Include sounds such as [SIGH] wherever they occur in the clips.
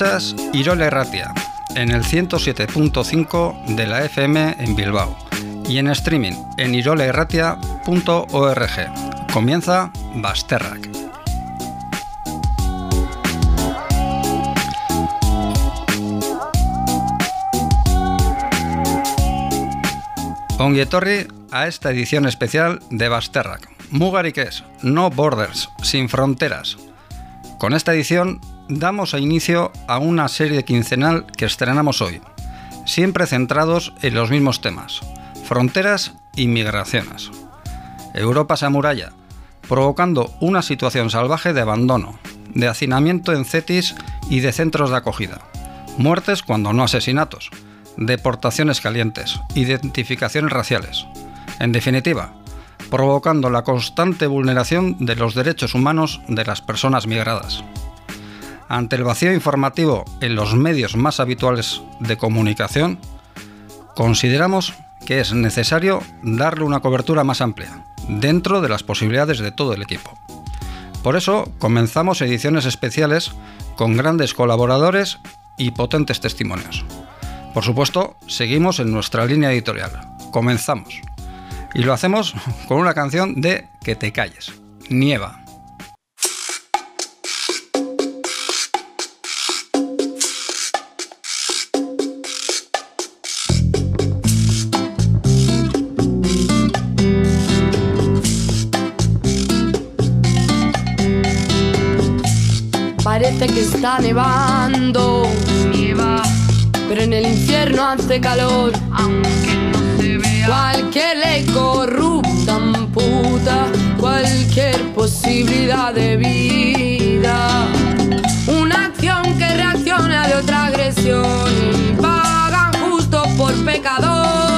Escuchas Irole en el 107.5 de la FM en Bilbao y en streaming en iroleerratia.org. Comienza Basterrak. Onguietorri a esta edición especial de Basterrak. Mugarik no borders, sin fronteras. Con esta edición damos inicio a una serie quincenal que estrenamos hoy, siempre centrados en los mismos temas, fronteras y migraciones. Europa se amuralla, provocando una situación salvaje de abandono, de hacinamiento en CETIS y de centros de acogida, muertes cuando no asesinatos, deportaciones calientes, identificaciones raciales. En definitiva, provocando la constante vulneración de los derechos humanos de las personas migradas. Ante el vacío informativo en los medios más habituales de comunicación, consideramos que es necesario darle una cobertura más amplia, dentro de las posibilidades de todo el equipo. Por eso comenzamos ediciones especiales con grandes colaboradores y potentes testimonios. Por supuesto, seguimos en nuestra línea editorial. Comenzamos. Y lo hacemos con una canción de Que te calles. Nieva. Que está nevando, nieva, pero en el infierno hace calor, aunque no se vea. Cualquier ley corrupta amputa cualquier posibilidad de vida. Una acción que reacciona de otra agresión y pagan justo por pecador.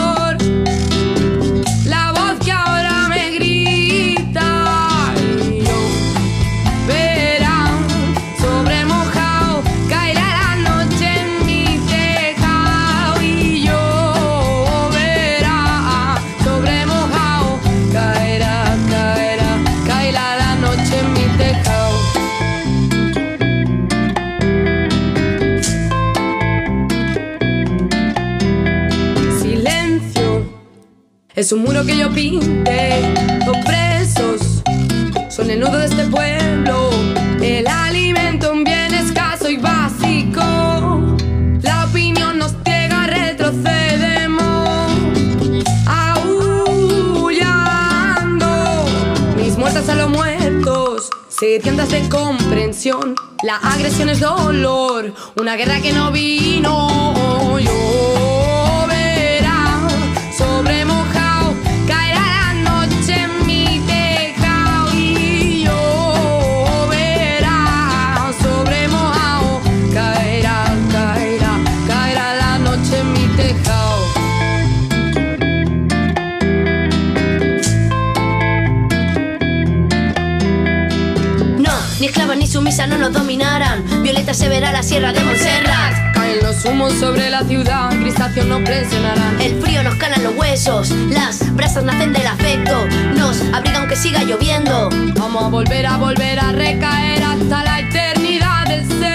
Es un muro que yo pinte presos. Son el nudo de este pueblo. El alimento un bien escaso y básico. La opinión nos ciega retrocedemos. Aullando. Mis muertas a los muertos. Sedientas de comprensión. La agresión es dolor. Una guerra que no vino. Lloverá sumisa no nos dominarán. Violeta se verá la sierra de Montserrat. caen los humos sobre la ciudad grisáceo no presionarán El frío nos cala en los huesos, las brasas nacen del afecto. Nos abriga aunque siga lloviendo. Vamos a volver a volver a recaer hasta la eternidad del ser.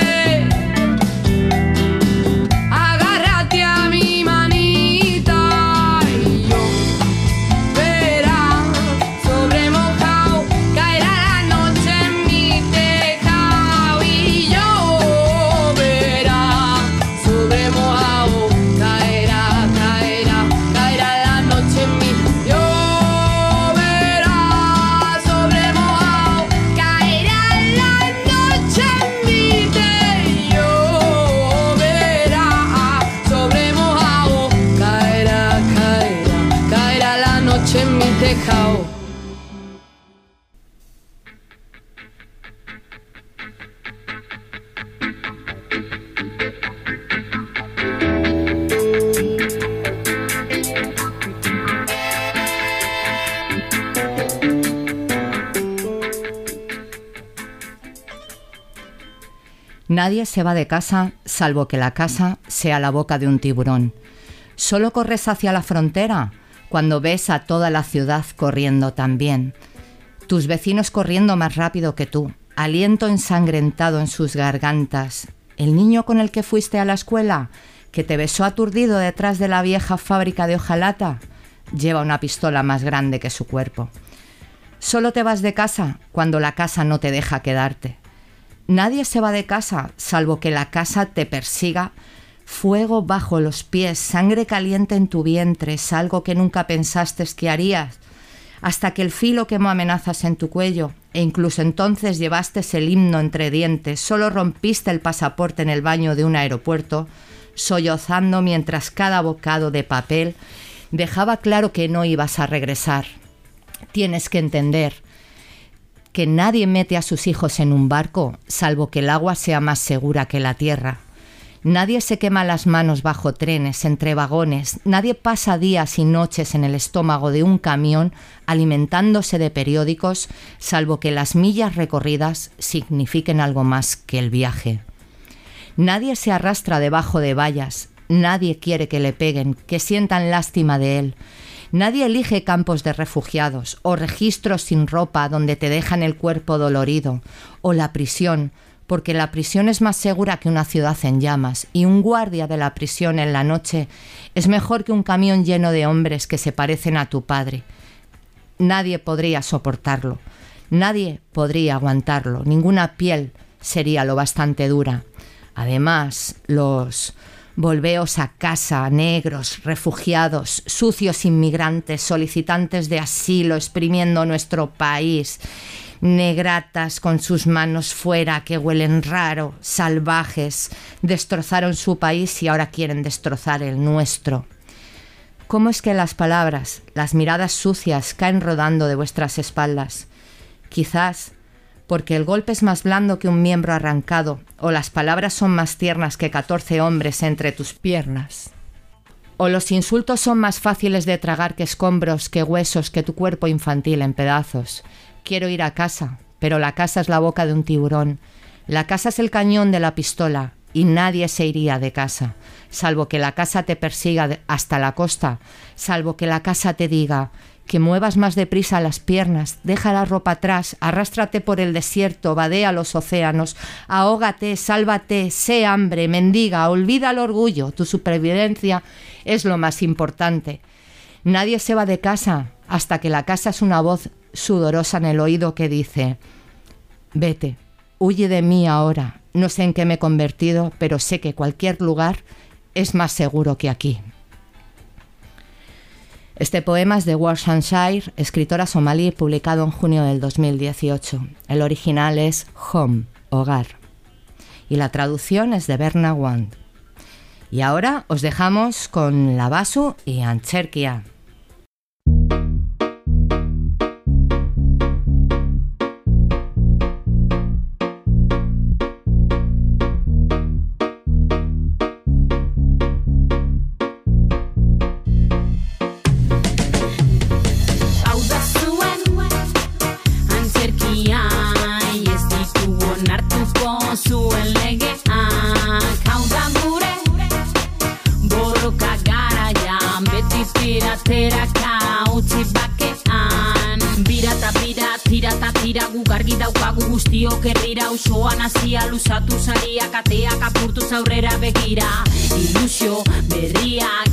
Nadie se va de casa salvo que la casa sea la boca de un tiburón. Solo corres hacia la frontera cuando ves a toda la ciudad corriendo también. Tus vecinos corriendo más rápido que tú, aliento ensangrentado en sus gargantas, el niño con el que fuiste a la escuela, que te besó aturdido detrás de la vieja fábrica de hojalata, lleva una pistola más grande que su cuerpo. Solo te vas de casa cuando la casa no te deja quedarte. Nadie se va de casa salvo que la casa te persiga. Fuego bajo los pies, sangre caliente en tu vientre, es algo que nunca pensaste que harías, hasta que el filo quemó amenazas en tu cuello, e incluso entonces llevaste el himno entre dientes, solo rompiste el pasaporte en el baño de un aeropuerto, sollozando mientras cada bocado de papel dejaba claro que no ibas a regresar. Tienes que entender que nadie mete a sus hijos en un barco salvo que el agua sea más segura que la tierra. Nadie se quema las manos bajo trenes, entre vagones, nadie pasa días y noches en el estómago de un camión alimentándose de periódicos, salvo que las millas recorridas signifiquen algo más que el viaje. Nadie se arrastra debajo de vallas, nadie quiere que le peguen, que sientan lástima de él. Nadie elige campos de refugiados o registros sin ropa donde te dejan el cuerpo dolorido o la prisión, porque la prisión es más segura que una ciudad en llamas y un guardia de la prisión en la noche es mejor que un camión lleno de hombres que se parecen a tu padre. Nadie podría soportarlo, nadie podría aguantarlo, ninguna piel sería lo bastante dura. Además, los Volveos a casa, negros, refugiados, sucios inmigrantes, solicitantes de asilo, exprimiendo nuestro país, negratas con sus manos fuera que huelen raro, salvajes, destrozaron su país y ahora quieren destrozar el nuestro. ¿Cómo es que las palabras, las miradas sucias caen rodando de vuestras espaldas? Quizás porque el golpe es más blando que un miembro arrancado, o las palabras son más tiernas que catorce hombres entre tus piernas. O los insultos son más fáciles de tragar que escombros, que huesos, que tu cuerpo infantil en pedazos. Quiero ir a casa, pero la casa es la boca de un tiburón. La casa es el cañón de la pistola, y nadie se iría de casa, salvo que la casa te persiga hasta la costa, salvo que la casa te diga que muevas más deprisa las piernas, deja la ropa atrás, arrástrate por el desierto, vadea los océanos, ahógate, sálvate, sé hambre, mendiga, olvida el orgullo, tu supervivencia es lo más importante. Nadie se va de casa hasta que la casa es una voz sudorosa en el oído que dice, vete, huye de mí ahora, no sé en qué me he convertido, pero sé que cualquier lugar es más seguro que aquí. Este poema es de Worcestershire, escritora somalí, publicado en junio del 2018. El original es Home, hogar. Y la traducción es de Berna Wand. Y ahora os dejamos con la Basu y Ancherkia. kateak apurtu zaurrera begira. Ilusio berriak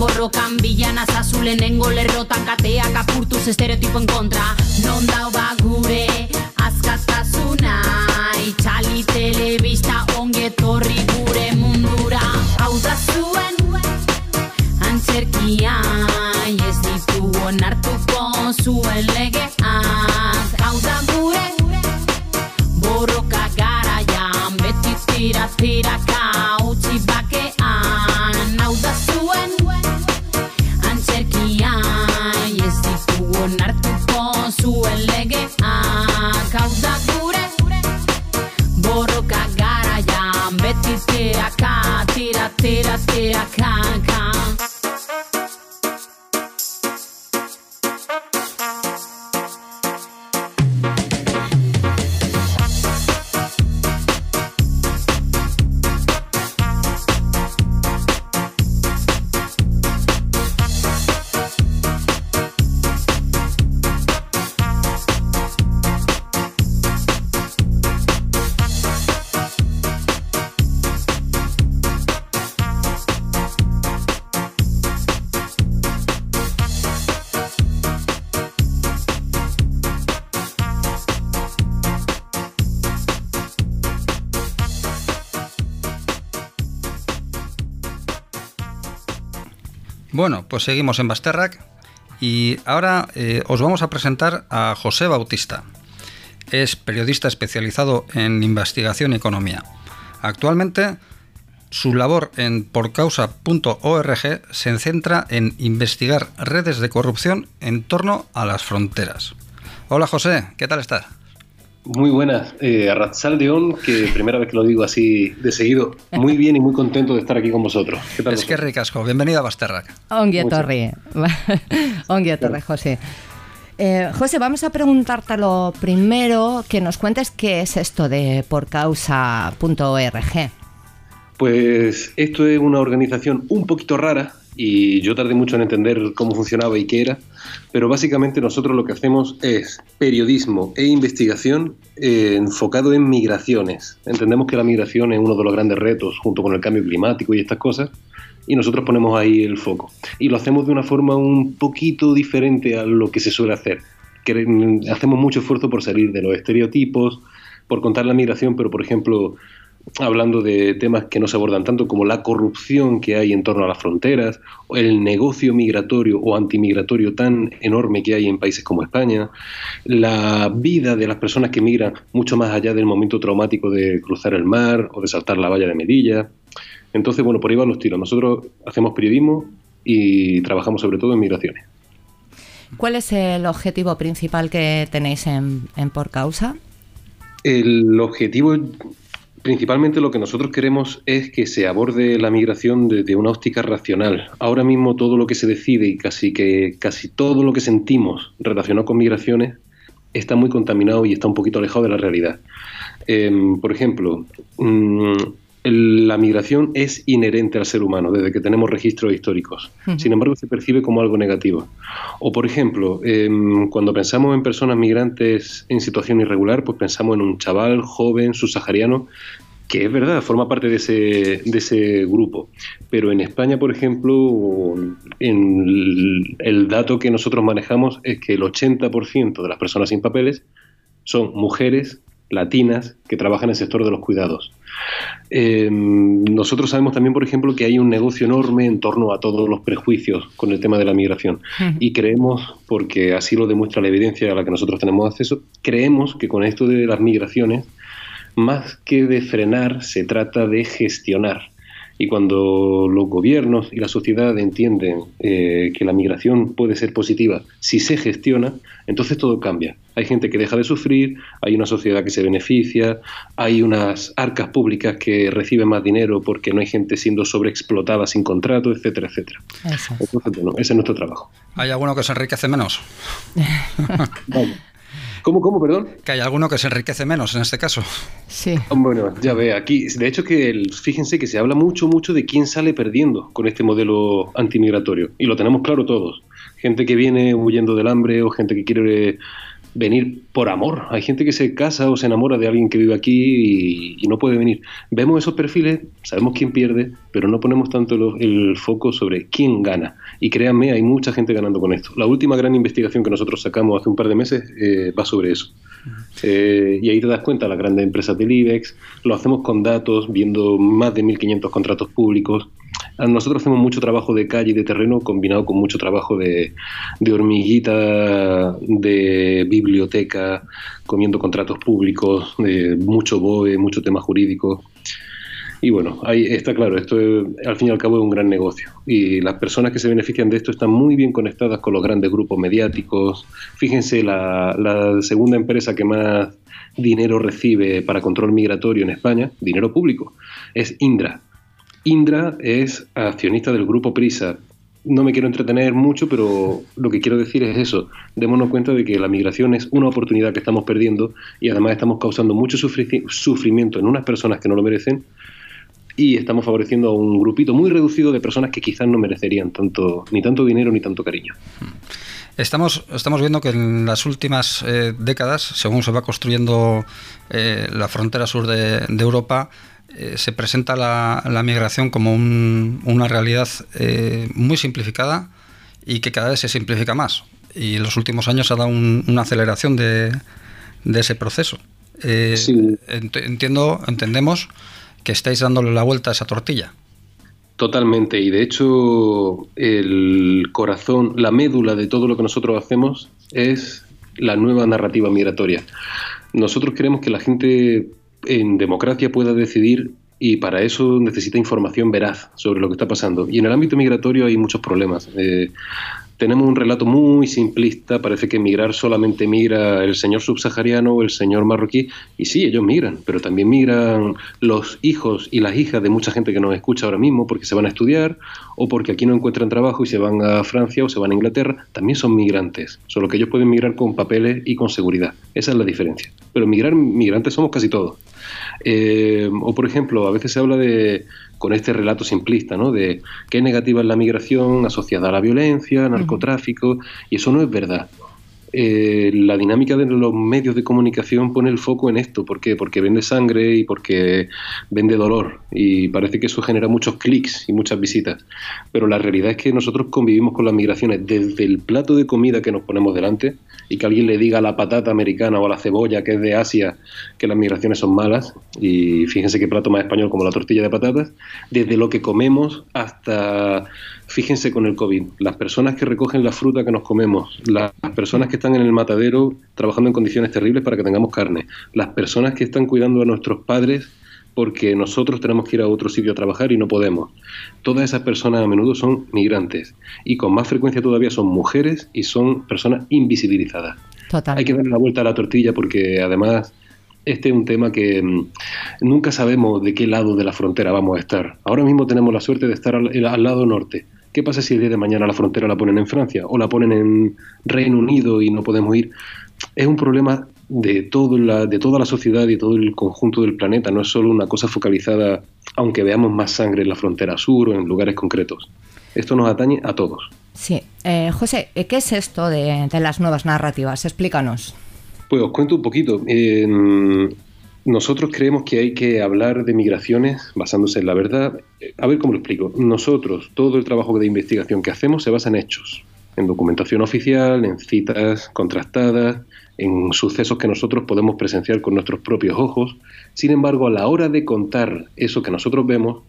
borrokan bilan azazulen engolerrotan kateak apurtuz estereotipo en kontra non dao pues seguimos en Basterrac y ahora eh, os vamos a presentar a José Bautista. Es periodista especializado en investigación y economía. Actualmente su labor en porcausa.org se centra en investigar redes de corrupción en torno a las fronteras. Hola José, ¿qué tal estás? Muy buenas, eh, Arratsaldeon, que primera vez que lo digo así de seguido, muy bien y muy contento de estar aquí con vosotros. ¿Qué tal es que ricasco, bienvenido a Basterrac. [LAUGHS] Ongi etorri, José. Eh, José, vamos a preguntarte lo primero, que nos cuentes qué es esto de porcausa.org. Pues esto es una organización un poquito rara y yo tardé mucho en entender cómo funcionaba y qué era, pero básicamente nosotros lo que hacemos es periodismo e investigación eh, enfocado en migraciones. Entendemos que la migración es uno de los grandes retos junto con el cambio climático y estas cosas, y nosotros ponemos ahí el foco. Y lo hacemos de una forma un poquito diferente a lo que se suele hacer. Hacemos mucho esfuerzo por salir de los estereotipos, por contar la migración, pero por ejemplo hablando de temas que no se abordan tanto como la corrupción que hay en torno a las fronteras, o el negocio migratorio o antimigratorio tan enorme que hay en países como España, la vida de las personas que migran mucho más allá del momento traumático de cruzar el mar o de saltar la valla de Medilla. Entonces, bueno, por ahí van los tiros. Nosotros hacemos periodismo y trabajamos sobre todo en migraciones. ¿Cuál es el objetivo principal que tenéis en, en Por Causa? El objetivo Principalmente lo que nosotros queremos es que se aborde la migración desde una óptica racional. Ahora mismo todo lo que se decide y casi que casi todo lo que sentimos relacionado con migraciones está muy contaminado y está un poquito alejado de la realidad. Em, por ejemplo, mm, la migración es inherente al ser humano desde que tenemos registros históricos. Sin embargo, se percibe como algo negativo. O, por ejemplo, em, cuando pensamos en personas migrantes en situación irregular, pues pensamos en un chaval joven, subsahariano, que es verdad, forma parte de ese, de ese grupo. Pero en España, por ejemplo, en el dato que nosotros manejamos es que el 80% de las personas sin papeles son mujeres latinas que trabajan en el sector de los cuidados. Eh, nosotros sabemos también, por ejemplo, que hay un negocio enorme en torno a todos los prejuicios con el tema de la migración. Y creemos, porque así lo demuestra la evidencia a la que nosotros tenemos acceso, creemos que con esto de las migraciones, más que de frenar, se trata de gestionar. Y cuando los gobiernos y la sociedad entienden eh, que la migración puede ser positiva si se gestiona, entonces todo cambia. Hay gente que deja de sufrir, hay una sociedad que se beneficia, hay unas arcas públicas que reciben más dinero porque no hay gente siendo sobreexplotada sin contrato, etcétera, etcétera. Entonces, bueno, ese es nuestro trabajo. ¿Hay alguno que se enriquece menos? [LAUGHS] ¿Cómo, cómo, perdón? Que hay alguno que se enriquece menos en este caso. Sí. Bueno, ya ve, aquí, de hecho que fíjense que se habla mucho, mucho de quién sale perdiendo con este modelo antimigratorio. Y lo tenemos claro todos. Gente que viene huyendo del hambre o gente que quiere venir por amor. Hay gente que se casa o se enamora de alguien que vive aquí y, no puede venir. Vemos esos perfiles, sabemos quién pierde, pero no ponemos tanto el, foco sobre quién gana. Y créanme, hay mucha gente ganando con esto. La última gran investigación que nosotros sacamos hace un par de meses eh, va sobre eso. Eh, y ahí te das cuenta, las grandes empresas del IBEX, lo hacemos con datos, viendo más de 1.500 contratos públicos. Nosotros hacemos mucho trabajo de calle y de terreno combinado con mucho trabajo de, hormiguita, de biblioteca, comiendo contratos públicos, de mucho BOE, mucho tema jurídico. Y bueno, ahí está claro, esto al fin y al cabo es un gran negocio. Y las personas que se benefician de esto están muy bien conectadas con los grandes grupos mediáticos. Fíjense, la segunda empresa que más dinero recibe para control migratorio en España, dinero público, es Indra. Indra es accionista del grupo Prisa. No me quiero entretener mucho, pero lo que quiero decir es eso. Démonos cuenta de que la migración es una oportunidad que estamos perdiendo y además estamos causando mucho sufrimiento en unas personas que no lo merecen y estamos favoreciendo a un grupito muy reducido de personas que quizás no merecerían tanto ni tanto dinero ni tanto cariño. Estamos, estamos viendo que en las últimas eh, décadas, según se va construyendo eh, la frontera sur de, Europa, eh, se presenta la, migración como una realidad muy simplificada y que cada vez se simplifica más. Y en los últimos años ha dado una aceleración de, de, ese proceso. entiendo, entendemos que estáis dándole la vuelta a esa tortilla. Totalmente, y de hecho el corazón, la médula de todo lo que nosotros hacemos es la nueva narrativa migratoria. Nosotros queremos que la gente en democracia pueda decidir y para eso necesita información veraz sobre lo que está pasando. Y en el ámbito migratorio hay muchos problemas. Eh, tenemos un relato muy simplista, parece que migrar solamente migra el señor subsahariano o el señor marroquí, y sí, ellos migran, pero también migran los hijos y las hijas de mucha gente que nos escucha ahora mismo porque se van a estudiar o porque aquí no encuentran trabajo y se van a Francia o se van a Inglaterra, también son migrantes, solo que ellos pueden migrar con papeles y con seguridad. Esa es la diferencia. Pero migrar, migrantes somos casi todos. Eh, o por ejemplo, a veces se habla de con este relato simplista, ¿no? De qué negativa es la migración asociada a la violencia, narcotráfico, y eso no es verdad. Eh, la dinámica de los medios de comunicación pone el foco en esto. ¿Por qué? Porque vende sangre y porque vende dolor. Y parece que eso genera muchos clics y muchas visitas. Pero la realidad es que nosotros convivimos con las migraciones desde el plato de comida que nos ponemos delante y que alguien le diga a la patata americana o a la cebolla que es de Asia que las migraciones son malas. Y fíjense qué plato más español como la tortilla de patatas. Desde lo que comemos hasta Fíjense con el COVID, las personas que recogen la fruta que nos comemos, las personas que están en el matadero trabajando en condiciones terribles para que tengamos carne, las personas que están cuidando a nuestros padres porque nosotros tenemos que ir a otro sitio a trabajar y no podemos. Todas esas personas a menudo son migrantes y con más frecuencia todavía son mujeres y son personas invisibilizadas. Hay que darle la vuelta a la tortilla porque además este es un tema que mm, nunca sabemos de qué lado de la frontera vamos a estar. Ahora mismo tenemos la suerte de estar al lado norte ¿Qué pasa si el día de mañana la frontera la ponen en Francia o la ponen en Reino Unido y no podemos ir? Es un problema de, todo la, de toda la sociedad y todo el conjunto del planeta, no es solo una cosa focalizada, aunque veamos más sangre en la frontera sur o en lugares concretos. Esto nos atañe a todos. Sí. Eh, José, ¿qué es esto de, las nuevas narrativas? Explícanos. Pues os cuento un poquito nosotros creemos que hay que hablar de migraciones basándose en la verdad. A ver cómo lo explico. Nosotros, todo el trabajo de investigación que hacemos se basa en hechos, en documentación oficial, en citas contrastadas, en sucesos que nosotros podemos presenciar con nuestros propios ojos. Sin embargo, a la hora de contar eso que nosotros vemos,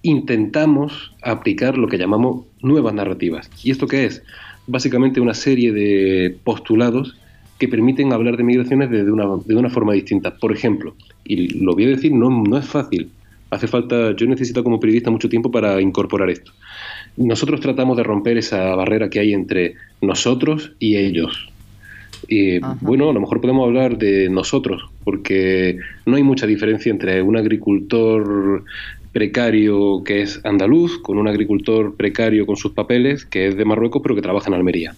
intentamos aplicar lo que llamamos nuevas narrativas. ¿Y esto qué es? Básicamente una serie de postulados que permiten hablar de migraciones de una, de una forma distinta. Por ejemplo, y lo voy a decir, no, no es fácil. Hace falta, yo necesito como periodista mucho tiempo para incorporar esto. Nosotros tratamos de romper esa barrera que hay entre nosotros y ellos. Y bueno, a lo mejor podemos hablar de nosotros, porque no hay mucha diferencia entre un agricultor precario que es andaluz con un agricultor precario con sus papeles que es de Marruecos pero que trabaja en Almería.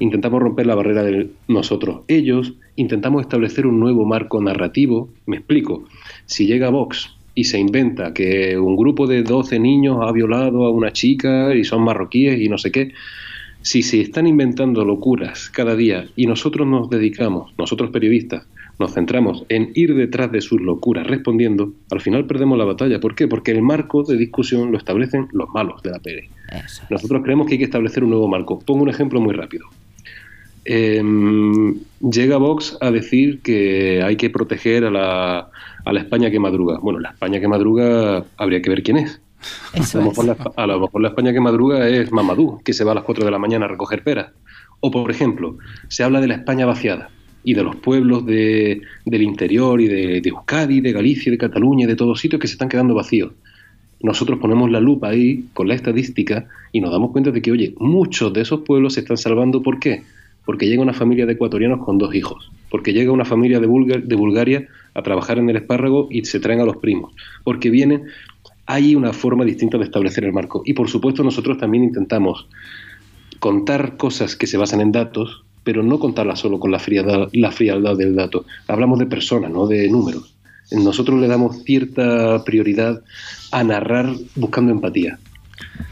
Intentamos romper la barrera de nosotros. Ellos intentamos establecer un nuevo marco narrativo. Me explico. Si llega Vox y se inventa que un grupo de 12 niños ha violado a una chica y son marroquíes y no sé qué, si se están inventando locuras cada día y nosotros nos dedicamos, nosotros periodistas, nos centramos en ir detrás de sus locuras respondiendo, al final perdemos la batalla. ¿Por qué? Porque el marco de discusión lo establecen los malos de la pele. Nosotros creemos que hay que establecer un nuevo marco. Pongo un ejemplo muy rápido. Em, llega Vox a decir que hay que proteger a la, a la España que madruga. Bueno, la España que madruga habría que ver quién es. a, lo mejor la, a lo mejor la España que madruga es Mamadou, que se va a las 4 de la mañana a recoger peras. O, por ejemplo, se habla de la España vaciada y de los pueblos de, del interior y de, de Euskadi, de Galicia, de Cataluña de todos sitios que se están quedando vacíos. Nosotros ponemos la lupa ahí con la estadística y nos damos cuenta de que, oye, muchos de esos pueblos se están salvando. ¿Por qué? Porque llega una familia de ecuatorianos con dos hijos, porque llega una familia de, de Bulgaria a trabajar en el espárrago y se traen a los primos, porque vienen, hay una forma distinta de establecer el marco. Y por supuesto nosotros también intentamos contar cosas que se basan en datos, pero no contarlas solo con la frialdad, la frialdad del dato. Hablamos de personas, no de números. Nosotros le damos cierta prioridad a narrar buscando empatía.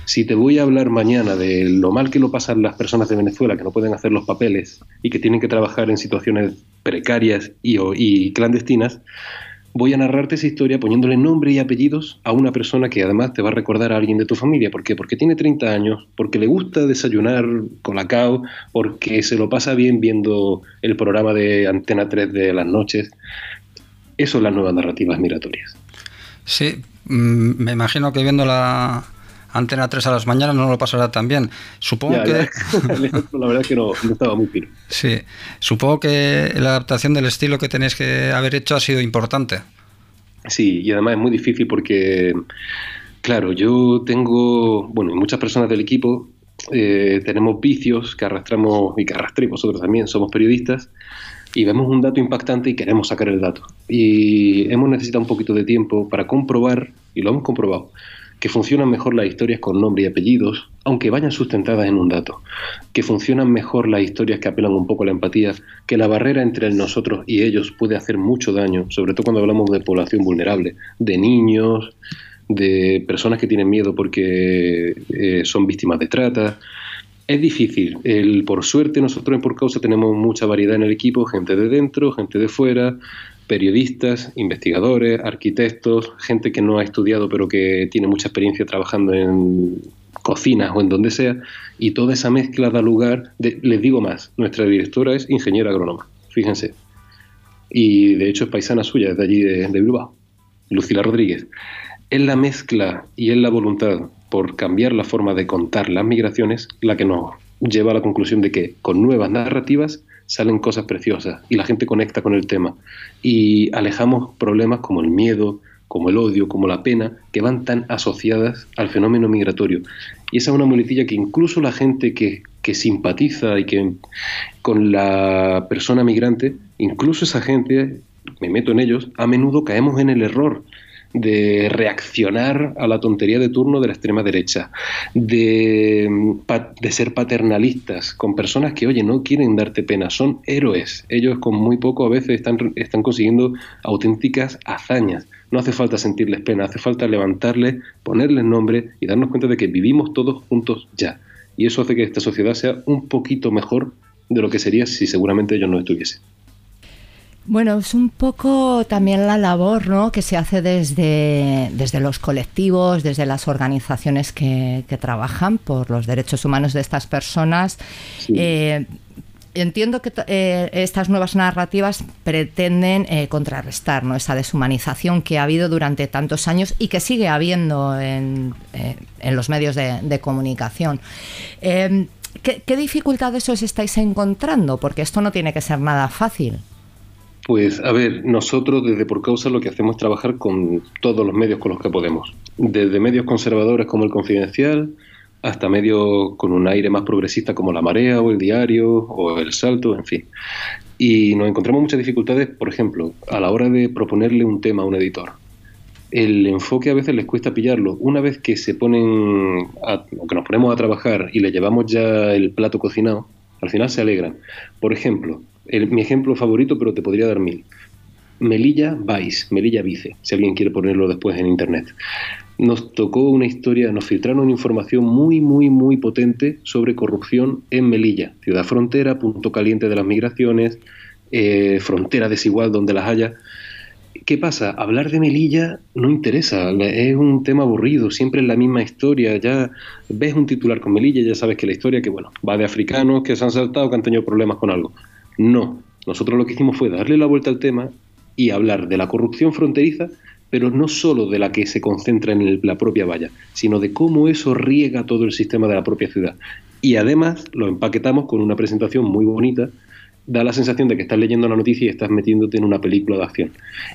Si te voy a hablar mañana de lo mal que lo pasan las personas de Venezuela que no pueden hacer los papeles y que tienen que trabajar en situaciones precarias y, y clandestinas, voy a narrarte esa historia poniéndole nombre y apellidos a una persona que además te va a recordar a alguien de tu familia. ¿Por qué? Porque tiene 30 años, porque le gusta desayunar con la cao, porque se lo pasa bien viendo el programa de Antena 3 de las noches. Eso son las nuevas narrativas migratorias. Sí, mm, me imagino que viendo la Antena 3 a las mañanas no lo pasará tan bien. Supongo que... [LAUGHS] la verdad es que no, estaba muy fino. Sí, supongo que la adaptación del estilo que tenéis que haber hecho ha sido importante. Sí, y además es muy difícil porque, claro, yo tengo, bueno, y muchas personas del equipo eh, tenemos vicios que arrastramos y que arrastréis vosotros también, somos periodistas, y vemos un dato impactante y queremos sacar el dato. Y hemos necesitado un poquito de tiempo para comprobar, y lo hemos comprobado, que funcionan mejor las historias con nombre y apellidos, aunque vayan sustentadas en un dato, que funcionan mejor las historias que apelan un poco a la empatía, que la barrera entre nosotros y ellos puede hacer mucho daño, sobre todo cuando hablamos de población vulnerable, de niños, de personas que tienen miedo porque eh, son víctimas de trata, es difícil. El, por suerte, nosotros en Por Causa tenemos mucha variedad en el equipo, gente de dentro, gente de fuera, periodistas, investigadores, arquitectos, gente que no ha estudiado pero que tiene mucha experiencia trabajando en cocinas o en donde sea, y toda esa mezcla da lugar, les digo más, nuestra directora es ingeniera agrónoma, fíjense, y de hecho es paisana suya, es de allí de, de Bilbao, Lucila Rodríguez. Es la mezcla y es la voluntad por cambiar la forma de contar las migraciones la que nos lleva a la conclusión de que con nuevas narrativas salen cosas preciosas y la gente conecta con el tema y alejamos problemas como el miedo, como el odio, como la pena, que van tan asociadas al fenómeno migratorio. Y esa es una muletilla que incluso la gente que, que simpatiza y que con la persona migrante, incluso esa gente, me meto en ellos, a menudo caemos en el error de reaccionar a la tontería de turno de la extrema derecha, de, de, ser paternalistas con personas que, oye, no quieren darte pena, son héroes. Ellos con muy poco a veces están, están consiguiendo auténticas hazañas. No hace falta sentirles pena, hace falta levantarles, ponerles nombre y darnos cuenta de que vivimos todos juntos ya. Y eso hace que esta sociedad sea un poquito mejor de lo que sería si seguramente ellos no estuviesen. Bueno, es un poco también la labor ¿no? que se hace desde, desde los colectivos, desde las organizaciones que, trabajan por los derechos humanos de estas personas. Eh, entiendo que eh, estas nuevas narrativas pretenden eh, contrarrestar ¿no? esa deshumanización que ha habido durante tantos años y que sigue habiendo en, los medios de, comunicación. ¿qué, ¿Qué dificultades os estáis encontrando? Porque esto no tiene que ser nada fácil. Pues a ver, nosotros desde Por Causa lo que hacemos es trabajar con todos los medios con los que podemos, desde medios conservadores como el Confidencial hasta medios con un aire más progresista como La Marea o El Diario o El Salto, en fin. Y nos encontramos muchas dificultades, por ejemplo, a la hora de proponerle un tema a un editor. El enfoque a veces les cuesta pillarlo. Una vez que se ponen, a, que nos ponemos a trabajar y le llevamos ya el plato cocinado, al final se alegran. Por ejemplo, mi ejemplo favorito, pero te podría dar mil. Melilla Vice, Melilla Vice, si alguien quiere ponerlo después en internet. Nos tocó una historia, nos filtraron información muy, muy, muy potente sobre corrupción en Melilla, ciudad frontera, punto caliente de las migraciones, eh, frontera desigual donde las haya. ¿Qué pasa? Hablar de Melilla no interesa, es un tema aburrido, siempre es la misma historia. Ya ves un titular con Melilla, ya sabes que la historia que bueno, va de africanos que se han saltado, que han tenido problemas con algo. No, nosotros lo que hicimos fue darle la vuelta al tema y hablar de la corrupción fronteriza, pero no solo de la que se concentra en la propia valla, sino de cómo eso riega todo el sistema de la propia ciudad. Y además lo empaquetamos con una presentación muy bonita, da la sensación de que estás leyendo la noticia y estás metiéndote en una película de acción.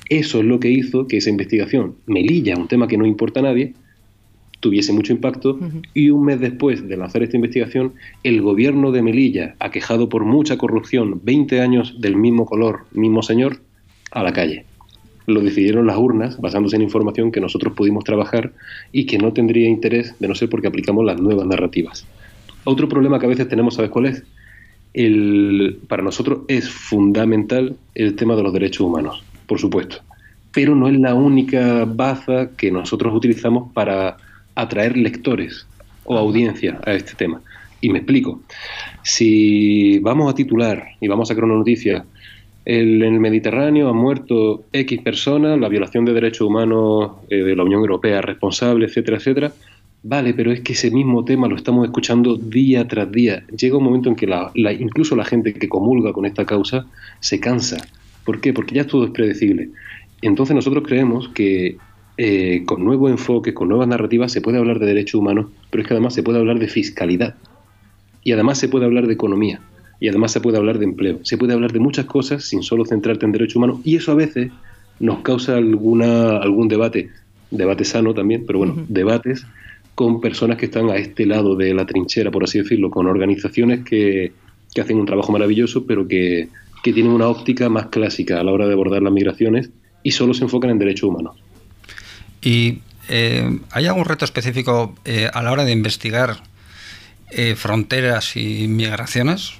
Eso es lo que hizo que esa investigación, Melilla, un tema que no importa a nadie, tuviese mucho impacto y un mes después de lanzar esta investigación, el gobierno de Melilla, aquejado por mucha corrupción, 20 años del mismo color, mismo señor, a la calle lo decidieron las urnas basándose en información que nosotros pudimos trabajar y que no tendría interés de no ser porque aplicamos las nuevas narrativas. Otro problema que a veces tenemos, ¿sabes cuál es? El, para nosotros es fundamental el tema de los derechos humanos, por supuesto, pero no es la única baza que nosotros utilizamos para atraer lectores o audiencia a este tema. Y me explico. Si vamos a titular y vamos a sacar una noticia en el Mediterráneo han muerto X personas, la violación de derechos humanos eh, de la Unión Europea responsable, etcétera, etcétera. Vale, pero es que ese mismo tema lo estamos escuchando día tras día. Llega un momento en que la, incluso la gente que comulga con esta causa se cansa. ¿Por qué? Porque ya todo es predecible. Entonces nosotros creemos que eh, con nuevos enfoques, con nuevas narrativas, se puede hablar de derechos humanos, pero es que además se puede hablar de fiscalidad. Y además se puede hablar de economía y además se puede hablar de empleo. Se puede hablar de muchas cosas sin solo centrarte en derechos humanos y eso a veces nos causa alguna, algún debate, debate sano también, pero bueno, debates con personas que están a este lado de la trinchera, por así decirlo, con organizaciones que, que hacen un trabajo maravilloso, pero que, que tienen una óptica más clásica a la hora de abordar las migraciones y solo se enfocan en derechos humanos. ¿Y eh, hay algún reto específico eh, a la hora de investigar eh, fronteras y migraciones?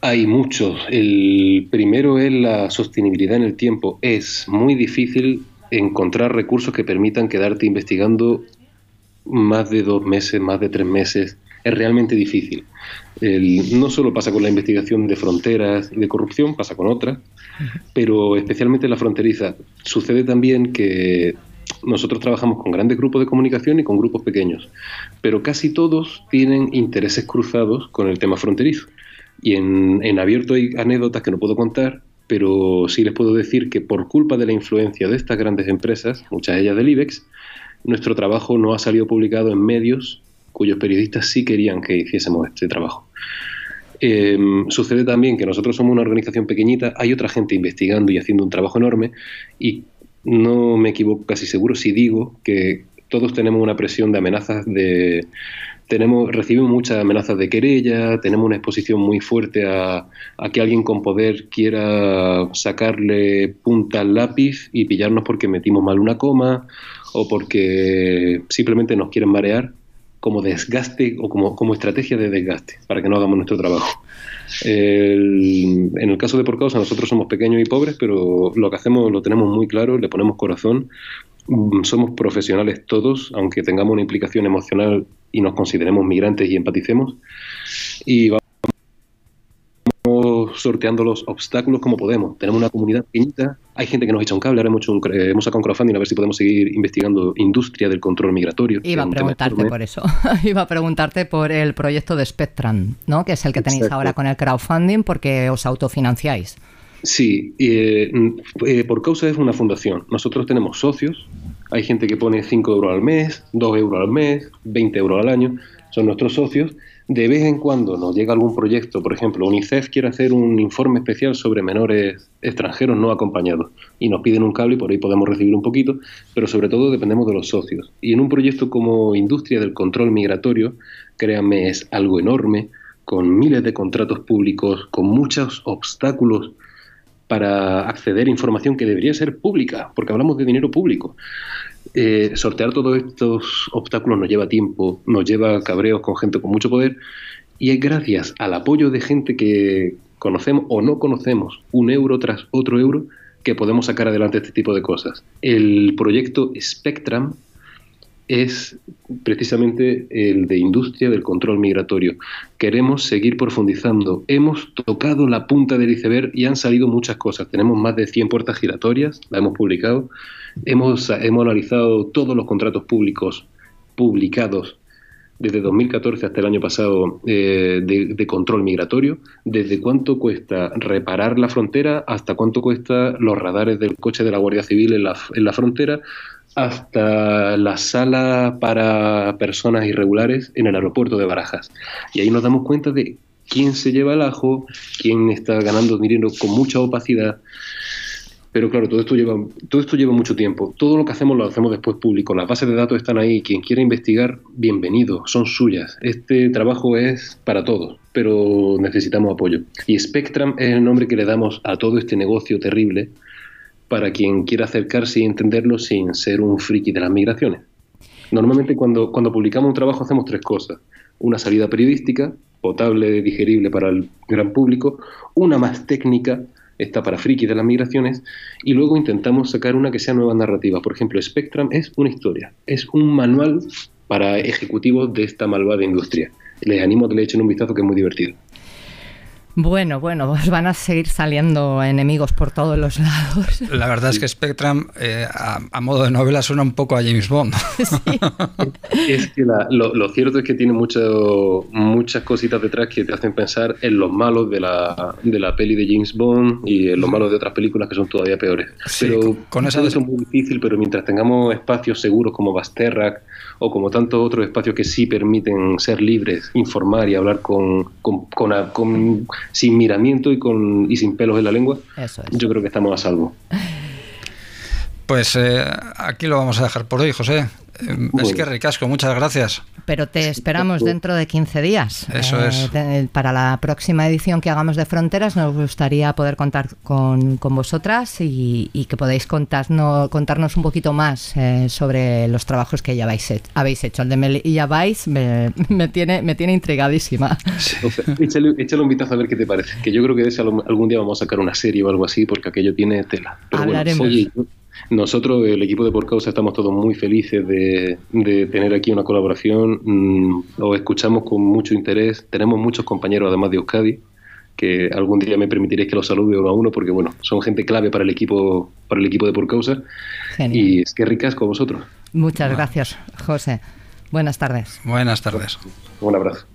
Hay muchos. El primero es la sostenibilidad en el tiempo. Es muy difícil encontrar recursos que permitan quedarte investigando más de dos meses, más de tres meses. Es realmente difícil. no solo pasa con la investigación de fronteras y de corrupción, pasa con otras, pero especialmente la fronteriza. Sucede también que nosotros trabajamos con grandes grupos de comunicación y con grupos pequeños, pero casi todos tienen intereses cruzados con el tema fronterizo. Y en, abierto hay anécdotas que no puedo contar, pero sí les puedo decir que por culpa de la influencia de estas grandes empresas, muchas de ellas del IBEX, nuestro trabajo no ha salido publicado en medios cuyos periodistas sí querían que hiciésemos este trabajo. Em, sucede también que nosotros somos una organización pequeñita, hay otra gente investigando y haciendo un trabajo enorme y no me equivoco casi seguro si digo que todos tenemos una presión de amenazas de, tenemos, recibimos muchas amenazas de querella, tenemos una exposición muy fuerte a, que alguien con poder quiera sacarle punta al lápiz y pillarnos porque metimos mal una coma o porque simplemente nos quieren marear como desgaste o como, como estrategia de desgaste para que no hagamos nuestro trabajo. En el caso de Por Causa, nosotros somos pequeños y pobres, pero lo que hacemos lo tenemos muy claro, le ponemos corazón Mm, somos profesionales todos, aunque tengamos una implicación emocional y nos consideremos migrantes y empaticemos. Sorteando los obstáculos como podemos. Tenemos una comunidad pequeñita, hay gente que nos echa un cable, ahora hemos, hecho un, hemos sacado un crowdfunding a ver si podemos seguir investigando industria del control migratorio. Iba a preguntarte por eso, [LAUGHS] iba a preguntarte por el proyecto de Spectran, ¿no? que es el que tenéis ahora con el crowdfunding porque os autofinanciáis. Sí, eh, eh, por causa es una fundación. Nosotros tenemos socios, hay gente que pone 5 euros al mes, 2 euros al mes, 20 euros al año, son nuestros socios. De vez en cuando nos llega algún proyecto, por ejemplo, UNICEF quiere hacer un informe especial sobre menores extranjeros no acompañados y nos piden un cable y por ahí podemos recibir un poquito, pero sobre todo dependemos de los socios. Y en un proyecto como Industria del Control Migratorio, créanme, es algo enorme, con miles de contratos públicos, con muchos obstáculos para acceder a información que debería ser pública, porque hablamos de dinero público. Eh, sortear todos estos obstáculos nos lleva tiempo, nos lleva cabreos con gente con mucho poder y es gracias al apoyo de gente que conocemos o no conocemos, un euro tras otro euro, que podemos sacar adelante este tipo de cosas. El proyecto Spectrum es precisamente el de industria del control migratorio. Queremos seguir profundizando. Hemos tocado la punta del iceberg y han salido muchas cosas. Tenemos más de 100 puertas giratorias, la hemos publicado. Hemos, hemos analizado todos los contratos públicos publicados desde 2014 hasta el año pasado eh, de, control migratorio, desde cuánto cuesta reparar la frontera hasta cuánto cuesta los radares del coche de la Guardia Civil en la, en la frontera, hasta la sala para personas irregulares en el aeropuerto de Barajas. Y ahí nos damos cuenta de quién se lleva el ajo, quién está ganando dinero con mucha opacidad. Pero claro, todo esto lleva todo esto lleva mucho tiempo. Todo lo que hacemos lo hacemos después público. Las bases de datos están ahí. Quien quiera investigar, bienvenido, son suyas. Este trabajo es para todos, pero necesitamos apoyo. Y Spectrum es el nombre que le damos a todo este negocio terrible para quien quiera acercarse y entenderlo sin ser un friki de las migraciones. Normalmente cuando, cuando publicamos un trabajo hacemos tres cosas. Una salida periodística, potable, digerible para el gran público, una más técnica, está para frikis de las migraciones, y luego intentamos sacar una que sea nueva narrativa. Por ejemplo, Spectrum es una historia, es un manual para ejecutivos de esta malvada industria. Les animo a que le echen un vistazo que es muy divertido. Bueno, bueno, os van a seguir saliendo enemigos por todos los lados. La verdad es que Spectrum, eh, a, modo de novela, suena un poco a James Bond. [LAUGHS] es que lo, cierto es que tiene mucho, muchas cositas detrás que te hacen pensar en los malos de la, de la peli de James Bond y en los malos de otras películas que son todavía peores. pero con, eso es muy difícil, pero mientras tengamos espacios seguros como Basterrac o como tantos otros espacios que sí permiten ser libres, informar y hablar con, con, con, sin miramiento y, con, y sin pelos en la lengua, yo creo que estamos a salvo. Pues eh, aquí lo vamos a dejar por hoy, José. Es que ricasco, muchas gracias. Pero te esperamos dentro de 15 días. Eso es. Eh, para la próxima edición que hagamos de Fronteras nos gustaría poder contar con, vosotras y, que podáis contarnos, contarnos un poquito más eh, sobre los trabajos que ya habéis, habéis hecho. El de Melilla Vais me, [LAUGHS] me, tiene, me tiene intrigadísima. échale, un vistazo a ver qué te parece. Que yo creo que de ese algún día vamos a sacar una serie o algo así porque aquello tiene tela. Hablaremos. Nosotros, el equipo de Por Causa, estamos todos muy felices de, tener aquí una colaboración. Mm, lo escuchamos con mucho interés. Tenemos muchos compañeros, además de Euskadi, que algún día me permitiréis que los salude uno a uno, porque bueno, son gente clave para el equipo, para el equipo de Por Causa. Y es que ricas con vosotros. Muchas gracias, José. Buenas tardes. Buenas tardes. Un abrazo.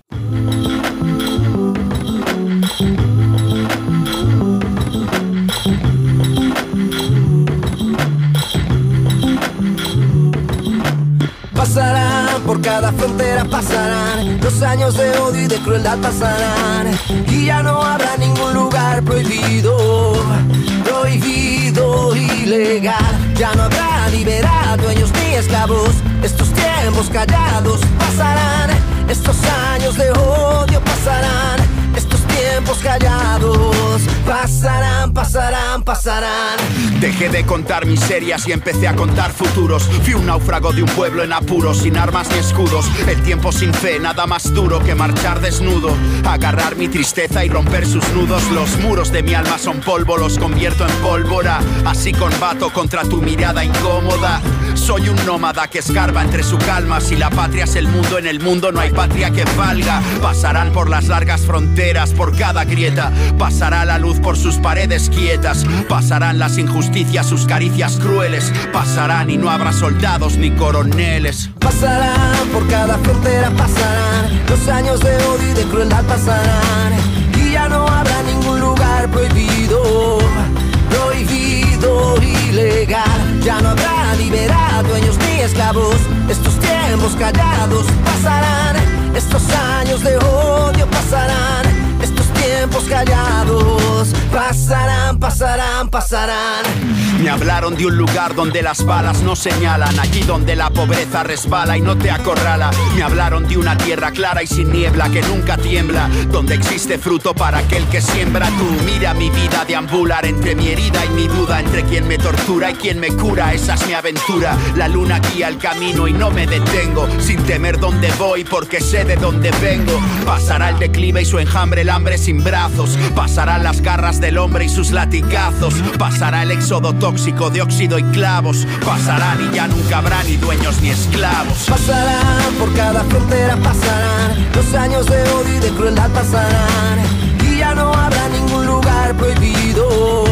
Por cada frontera, pasarán los años de odio y de crueldad pasarán y ya no habrá ningún lugar prohibido, prohibido, ilegal. Ya no habrá liberado dueños ni esclavos. Estos tiempos callados pasarán, estos años de odio pasarán, tiempos callados pasarán, pasarán, pasarán. Dejé de contar miserias y empecé a contar futuros. Fui un náufrago de un pueblo en apuros, sin armas ni escudos. El tiempo sin fe, nada más duro que marchar desnudo. Agarrar mi tristeza y romper sus nudos. Los muros de mi alma son polvo, los convierto en pólvora. Así combato contra tu mirada incómoda. Soy un nómada que escarba entre su calma. Si la patria es el mundo, en el mundo no hay patria que valga. Pasarán por las largas fronteras, cada grieta. Pasará la luz por sus paredes quietas. Pasarán las injusticias, sus caricias crueles. Pasarán y no habrá soldados ni coroneles. Pasarán por cada frontera, pasarán. Los años de odio y de crueldad pasarán. Y ya no habrá ningún lugar prohibido. Prohibido, ilegal. Ya no habrá liberado dueños ni esclavos. Estos tiempos callados pasarán. Estos años de odio pasarán tiempos callados pasarán, pasarán, pasarán. Me hablaron de un lugar donde las balas no señalan, allí donde la pobreza resbala y no te acorrala. Me hablaron de una tierra clara y sin niebla que nunca tiembla, donde existe fruto para aquel que siembra. Tú mira mi vida deambular entre mi herida y mi duda, entre quien me tortura y quien me cura. Esa es mi aventura. La luna guía el camino y no me detengo, sin temer dónde voy porque sé de dónde vengo. Pasará el declive y su enjambre, el hambre sin Pasarán las garras del hombre y sus latigazos. Pasará el éxodo tóxico de óxido y clavos. Pasarán y ya nunca habrá ni dueños ni esclavos. Pasarán por cada frontera, pasarán. Los años de odio y de crueldad pasarán. Y ya no habrá ningún lugar prohibido.